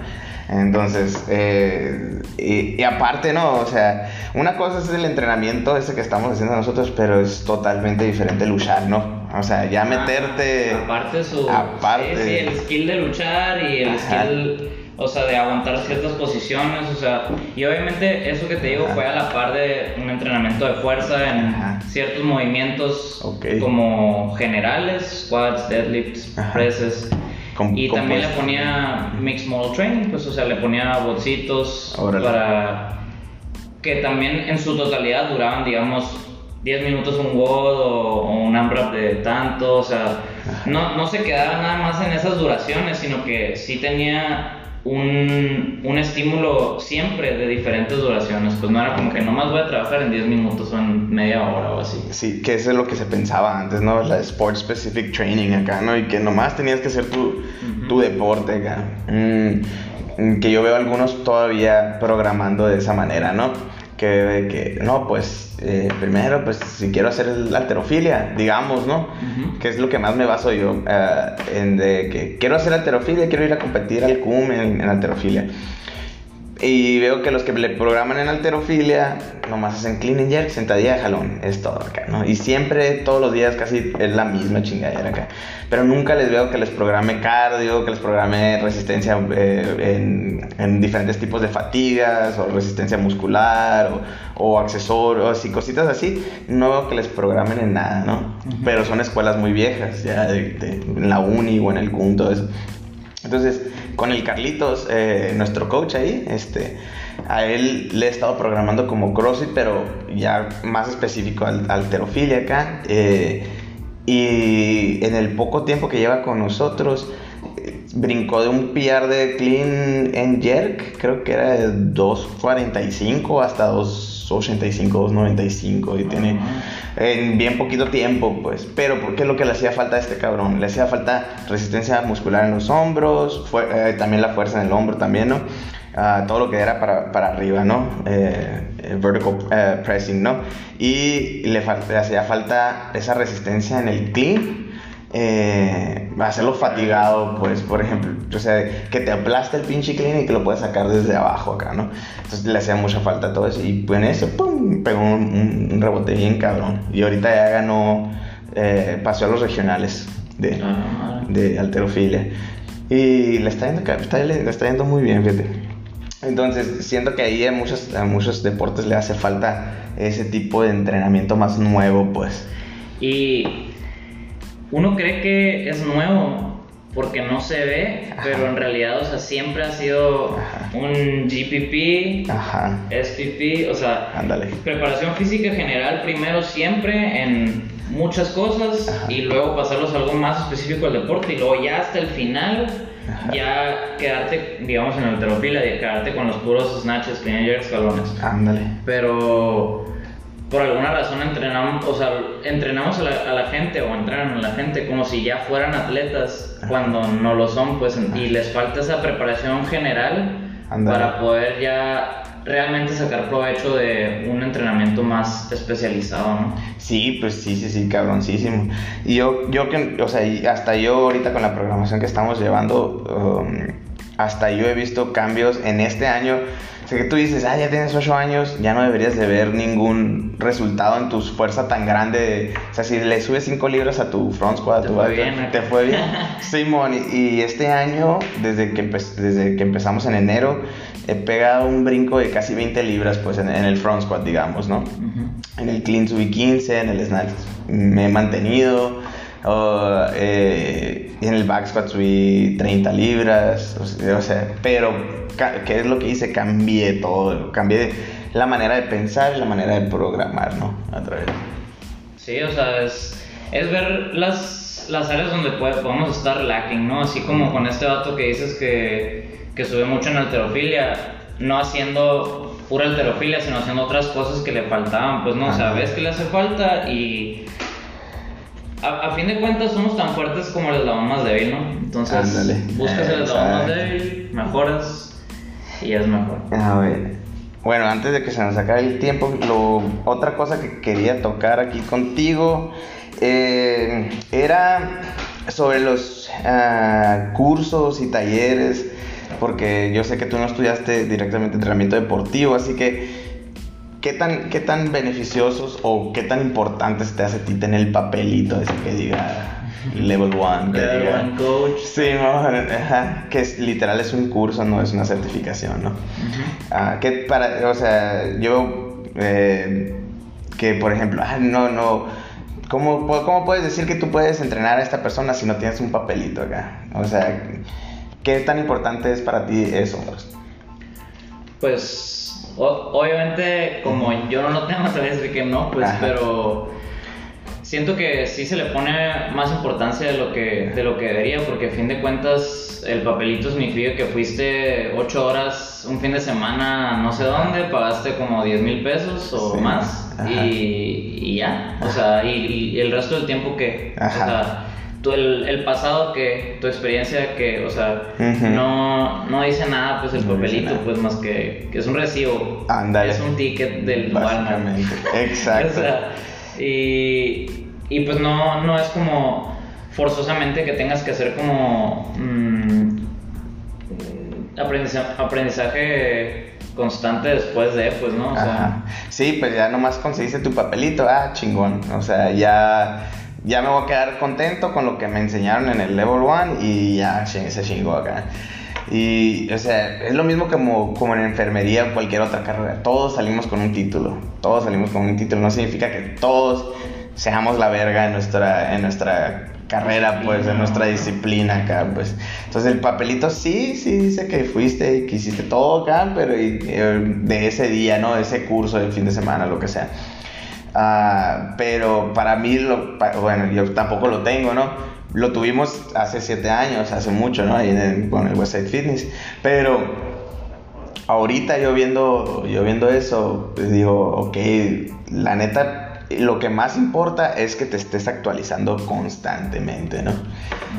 Speaker 1: Entonces, eh, y, y aparte, ¿no? O sea, una cosa es el entrenamiento ese que estamos haciendo nosotros, pero es totalmente diferente luchar, ¿no? O sea, ya meterte...
Speaker 2: Ah, Aparte su.
Speaker 1: Aparte.
Speaker 2: Sí, sí, el skill de luchar y el
Speaker 1: Ajá.
Speaker 2: skill. O sea, de aguantar ciertas posiciones, o sea, y obviamente eso que te digo
Speaker 1: Ajá.
Speaker 2: fue a la par de un entrenamiento de fuerza en
Speaker 1: Ajá.
Speaker 2: ciertos movimientos
Speaker 1: Ok.
Speaker 2: como generales, squats, deadlifts,
Speaker 1: Ajá.
Speaker 2: presses.
Speaker 1: Com-
Speaker 2: y también le ponía mixed model training, pues o sea, le ponía bolsitos
Speaker 1: Órale.
Speaker 2: para que también en su totalidad duraban, digamos, 10 minutos un WOD o, o un AMRAP de tanto, o sea, no, no se quedaba nada más en esas duraciones, sino que sí tenía un, un estímulo siempre de diferentes duraciones, pues no era como que nomás voy a trabajar en 10 minutos o en media hora o así.
Speaker 1: Sí, que eso es lo que se pensaba antes, ¿no? La Sport Specific Training acá, ¿no? Y que nomás tenías que hacer tu, tu deporte acá. Mm, que yo veo algunos todavía programando de esa manera, ¿no? Que, que no, pues, eh, primero, pues, si quiero hacer la alterofilia, digamos, ¿no?
Speaker 2: Ujú.
Speaker 1: Que es lo que más me baso yo, eh, en de que quiero hacer alterofilia, quiero ir a competir al CUM en, en alterofilia. Y veo que los que le programan en alterofilia nomás hacen clean and jerk, sentadilla de jalón, es todo acá, ¿no? Y siempre, todos los días casi es la misma chingadera acá. Pero nunca les veo que les programe cardio, que les programe resistencia eh, en, en diferentes tipos de fatigas, o resistencia muscular, o, o accesorios, y cositas así. No veo que les programen en nada, ¿no? Pero son escuelas muy viejas, ya de, de- en la uni o en el CUM, todo eso. Entonces, con el Carlitos, eh, nuestro coach ahí, este, a él le he estado programando como CrossFit, pero ya más específico al alterofilia acá. eh, y en el poco tiempo que lleva con nosotros, eh, brincó de un PR de clean and jerk, creo que era de 2.45 hasta 2 285, 295 y tiene en bien poquito tiempo, pues. Pero ¿qué es lo que le hacía falta a este cabrón? Le hacía falta resistencia muscular en los hombros, eh, también la fuerza en el hombro también, ¿no? Ah, todo lo que era para, para arriba, ¿no? Eh, vertical pressing, ¿no? Y le, le hacía falta esa resistencia en el clean eh, hacerlo fatigado, pues, por ejemplo, o sea, que te aplaste el pinche clean y que lo puedes sacar desde abajo acá, ¿no? Entonces le hacía mucha falta todo eso. Y en eso, pum, pegó un, rebote bien cabrón. Y ahorita ya ganó, eh, pasó a los regionales de, ah, de alterofilia. Y le está, yendo, está, le está yendo muy bien, fíjate. Entonces, siento que ahí a muchos, a muchos deportes le hace falta ese tipo de entrenamiento más nuevo, pues.
Speaker 2: Y uno cree que es nuevo porque no se ve, pero en realidad, o sea, siempre ha sido un GPP, Ajá. SPP, o sea, preparación física general primero siempre en muchas cosas y luego pasarlos a algo más específico del deporte y luego ya hasta el final ya quedarte, digamos, en el alterofilia y quedarte con los puros snatches, que y escalones.
Speaker 1: Ándale.
Speaker 2: Pero por alguna razón entrenamos, o sea, entrenamos a la, gente o entrenan a la gente como si ya fueran atletas cuando no lo son, pues, y les falta esa preparación general para poder ya realmente sacar provecho de un entrenamiento más especializado, ¿no?
Speaker 1: Sí, pues sí, sí, sí, cabroncísimo. Y yo, yo que, o sea, hasta yo ahorita con la programación que estamos llevando, um, hasta yo he visto cambios en este año o que tú dices, ah, ya tienes 8 años, ya no deberías de ver ningún resultado en tu fuerza tan grande. O sea, si le subes 5 libras a tu front squat, te, fue, bien, te fue bien. Simón, y, este año, desde que, desde que empezamos en enero, he pegado un brinco de casi 20 libras pues en, el front squat, digamos, ¿no? En el clean subí 15, en el snatch me he mantenido. Eh, en el back squat subí 30 libras, o sea, pero ¿qué es lo que hice? Cambié todo, cambié la manera de pensar y la manera de programar, ¿no? A través.
Speaker 2: Sí, o sea, es, es ver las, las áreas donde podemos estar lacking, ¿no? Así como con este dato que dices que, que sube mucho en alterofilia, no haciendo pura alterofilia, sino haciendo otras cosas que le faltaban, pues no, o sea, ves que le hace falta y a, fin de cuentas somos tan fuertes como el eslabón más débil, ¿no? Entonces, buscas el eslabón más débil, mejoras y es mejor. A
Speaker 1: ver. Bueno, antes de que se nos acabe el tiempo, lo, otra cosa que quería tocar aquí contigo eh, era sobre los ah, cursos y talleres, porque yo sé que tú no estudiaste directamente entrenamiento deportivo, así que ¿qué tan, qué tan beneficiosos o qué tan importantes te hace a ti tener el papelito ese que diga Level 1.
Speaker 2: Level 1 Coach.
Speaker 1: Sí, que es, literal es un curso, no es una certificación, ¿no? Ah, que para, o sea, yo, eh, que por ejemplo, ah, no, no, ¿cómo, ¿cómo puedes decir que tú puedes entrenar a esta persona si no tienes un papelito acá? O sea, ¿qué tan importante es para ti eso?
Speaker 2: Pues, obviamente, como yo no lo tengo, a decir que no, pues, pero siento que sí se le pone más importancia de lo que, de lo que debería, porque a fin de cuentas el papelito significa que fuiste 8 horas un fin de semana no sé dónde, pagaste como 10 mil pesos o más y, ya, o sea, y, el resto del tiempo que, o sea, el, el, pasado que, tu experiencia que, o sea, no, no dice nada, pues el papelito, pues más que, que es un recibo, es un ticket del Walmart.
Speaker 1: Exacto.
Speaker 2: Y, y pues no, no es como forzosamente que tengas que hacer como mm, aprendizaje, constante después de, pues, ¿no? O sea,
Speaker 1: sí, pues ya nomás conseguiste tu papelito, ah, chingón. O sea, ya, ya me voy a quedar contento con lo que me enseñaron en el Level 1 y ya se chingó acá. Y, o sea, es lo mismo como, como en enfermería o cualquier otra carrera. Todos salimos con un título. Todos salimos con un título. No significa que todos seamos la verga en nuestra, en nuestra carrera, pues, en nuestra disciplina acá, pues. Entonces el papelito sí, sí dice que fuiste y que hiciste todo acá, pero de ese día, ¿no? De ese curso del fin de semana, lo que sea. Ah, pero para mí, lo, bueno, yo tampoco lo tengo, ¿no? Lo tuvimos hace siete años, hace mucho, ¿no? Ahí en el, bueno, el Fitness. Pero ahorita yo viendo, yo viendo eso, pues digo, ok, la neta, lo que más importa es que te estés actualizando constantemente, ¿no?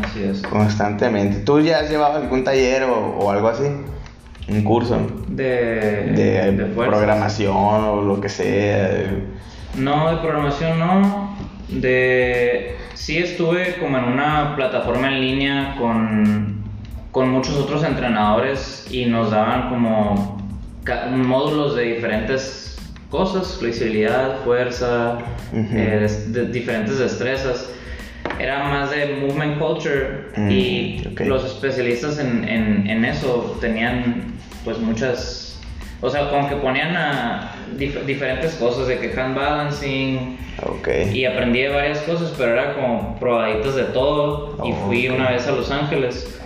Speaker 2: Así es.
Speaker 1: Constantemente. ¿Tú ya has llevado algún taller o, o algo así? Un curso
Speaker 2: De,
Speaker 1: de,
Speaker 2: de
Speaker 1: programación o lo que sea.
Speaker 2: No, de programación no. De sí estuve como en una plataforma en línea con, con muchos otros entrenadores y nos daban como módulos de diferentes cosas, flexibilidad, fuerza, eh, de diferentes destrezas. Era más de movement culture
Speaker 1: Mm,
Speaker 2: y los especialistas en, en, en eso tenían pues muchas, o sea, como que ponían a dif- diferentes cosas de que hand balancing
Speaker 1: Ok.
Speaker 2: y aprendí de varias cosas, pero era como probaditas de todo y
Speaker 1: Oh,
Speaker 2: fui una vez a Los Ángeles,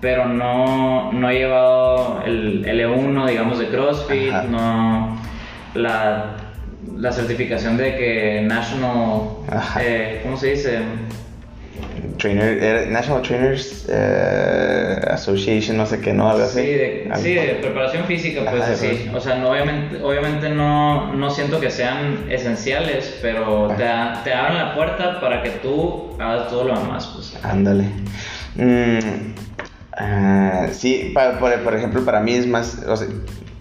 Speaker 2: pero no, no he llevado el L1, digamos, de CrossFit,
Speaker 1: Ajá.
Speaker 2: no la, la certificación de que National, eh, ¿cómo se dice?
Speaker 1: Trainer, era National Trainers eh, Association, no sé qué, ¿no? Algo así.
Speaker 2: Sí, de,
Speaker 1: Algo.
Speaker 2: sí, de preparación física, pues
Speaker 1: Ajá, preparación.
Speaker 2: O sea, no, obviamente, obviamente no, no siento que sean esenciales, pero te, da- te abren la puerta para que tú hagas todo lo demás, pues.
Speaker 1: Ándale. Mm, ah, sí, pa- por, por ejemplo, para mí es más. O sea,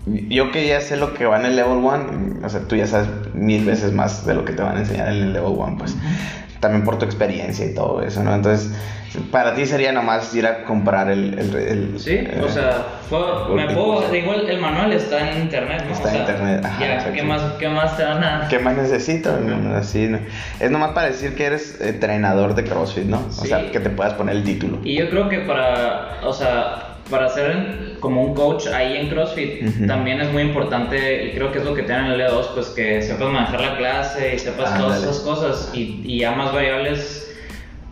Speaker 1: yo que ya sé lo que va en el level 1, o sea, tú ya sabes mil veces más de lo que te van a enseñar en el level 1, pues. También por tu experiencia y todo eso, ¿no? Entonces, para ti sería nomás ir a comprar el. el, el-
Speaker 2: Sí,
Speaker 1: eh,
Speaker 2: o sea, me puedo, igual el manual está en internet, ¿no?
Speaker 1: Está
Speaker 2: O
Speaker 1: en
Speaker 2: sea,
Speaker 1: internet, ajá,
Speaker 2: ya. ¿qué más, ¿qué más te van a...?
Speaker 1: ¿Qué más necesito? No, así, no. Es nomás para decir que eres entrenador de CrossFit, ¿no? O
Speaker 2: Sí.
Speaker 1: sea, que te puedas poner el título.
Speaker 2: Y yo creo que para, o sea, para ser como un coach ahí en CrossFit también es muy importante y creo que es lo que te dan en el L2, pues que sepas manejar la clase y sepas todas
Speaker 1: Ándale.
Speaker 2: esas cosas y, y ya más variables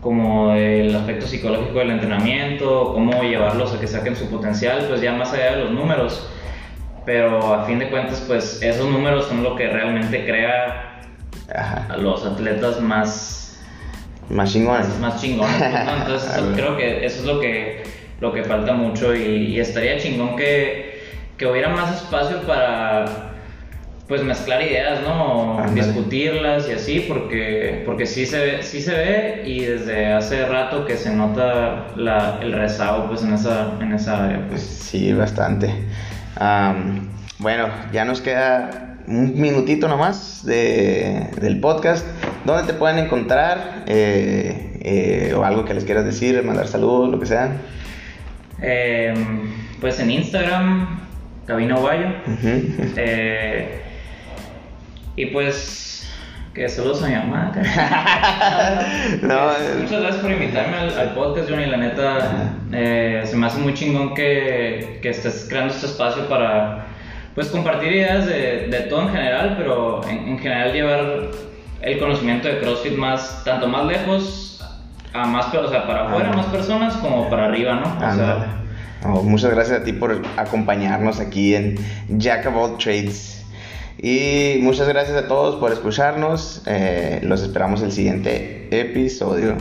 Speaker 2: como el aspecto psicológico del entrenamiento, cómo llevarlos a que saquen su potencial, pues ya más allá de los números. Pero a fin de cuentas, pues esos números son lo que realmente crea
Speaker 1: Ajá.
Speaker 2: a los atletas más
Speaker 1: Más chingones.
Speaker 2: más chingones. ¿no? Entonces creo que eso es lo que, lo que falta mucho y, y estaría chingón que, que hubiera más espacio para pues mezclar ideas, ¿no? Discutirlas y así, porque, porque sí, se ve, sí se ve y desde hace rato que se nota la, el rezago pues en esa, en esa área. Pues.
Speaker 1: Sí, bastante. Am, bueno, ya nos queda un minutito nomás de, del podcast. ¿Dónde te pueden encontrar? Eh, eh, o algo que les quieras decir, mandar saludos, lo que sea.
Speaker 2: Eh, pues en Instagram, Cabino.
Speaker 1: Ujú.
Speaker 2: Eh, y pues, que saludos a mi mamá.
Speaker 1: No,
Speaker 2: Pues,
Speaker 1: eh,
Speaker 2: Muchas gracias por invitarme al, al podcast, Johnny. La neta, eh, se me hace muy chingón que, que estés creando este espacio para pues compartir ideas de, de todo en general, pero en, en general llevar el conocimiento de CrossFit más, tanto más lejos, a más, o sea, para afuera,
Speaker 1: Ándale.
Speaker 2: más personas, como para arriba, ¿no? O sea,
Speaker 1: Ándale. Oh, muchas gracias a ti por acompañarnos aquí en Jack of All Trades. Y muchas gracias a todos por escucharnos. Eh, los esperamos el siguiente episodio.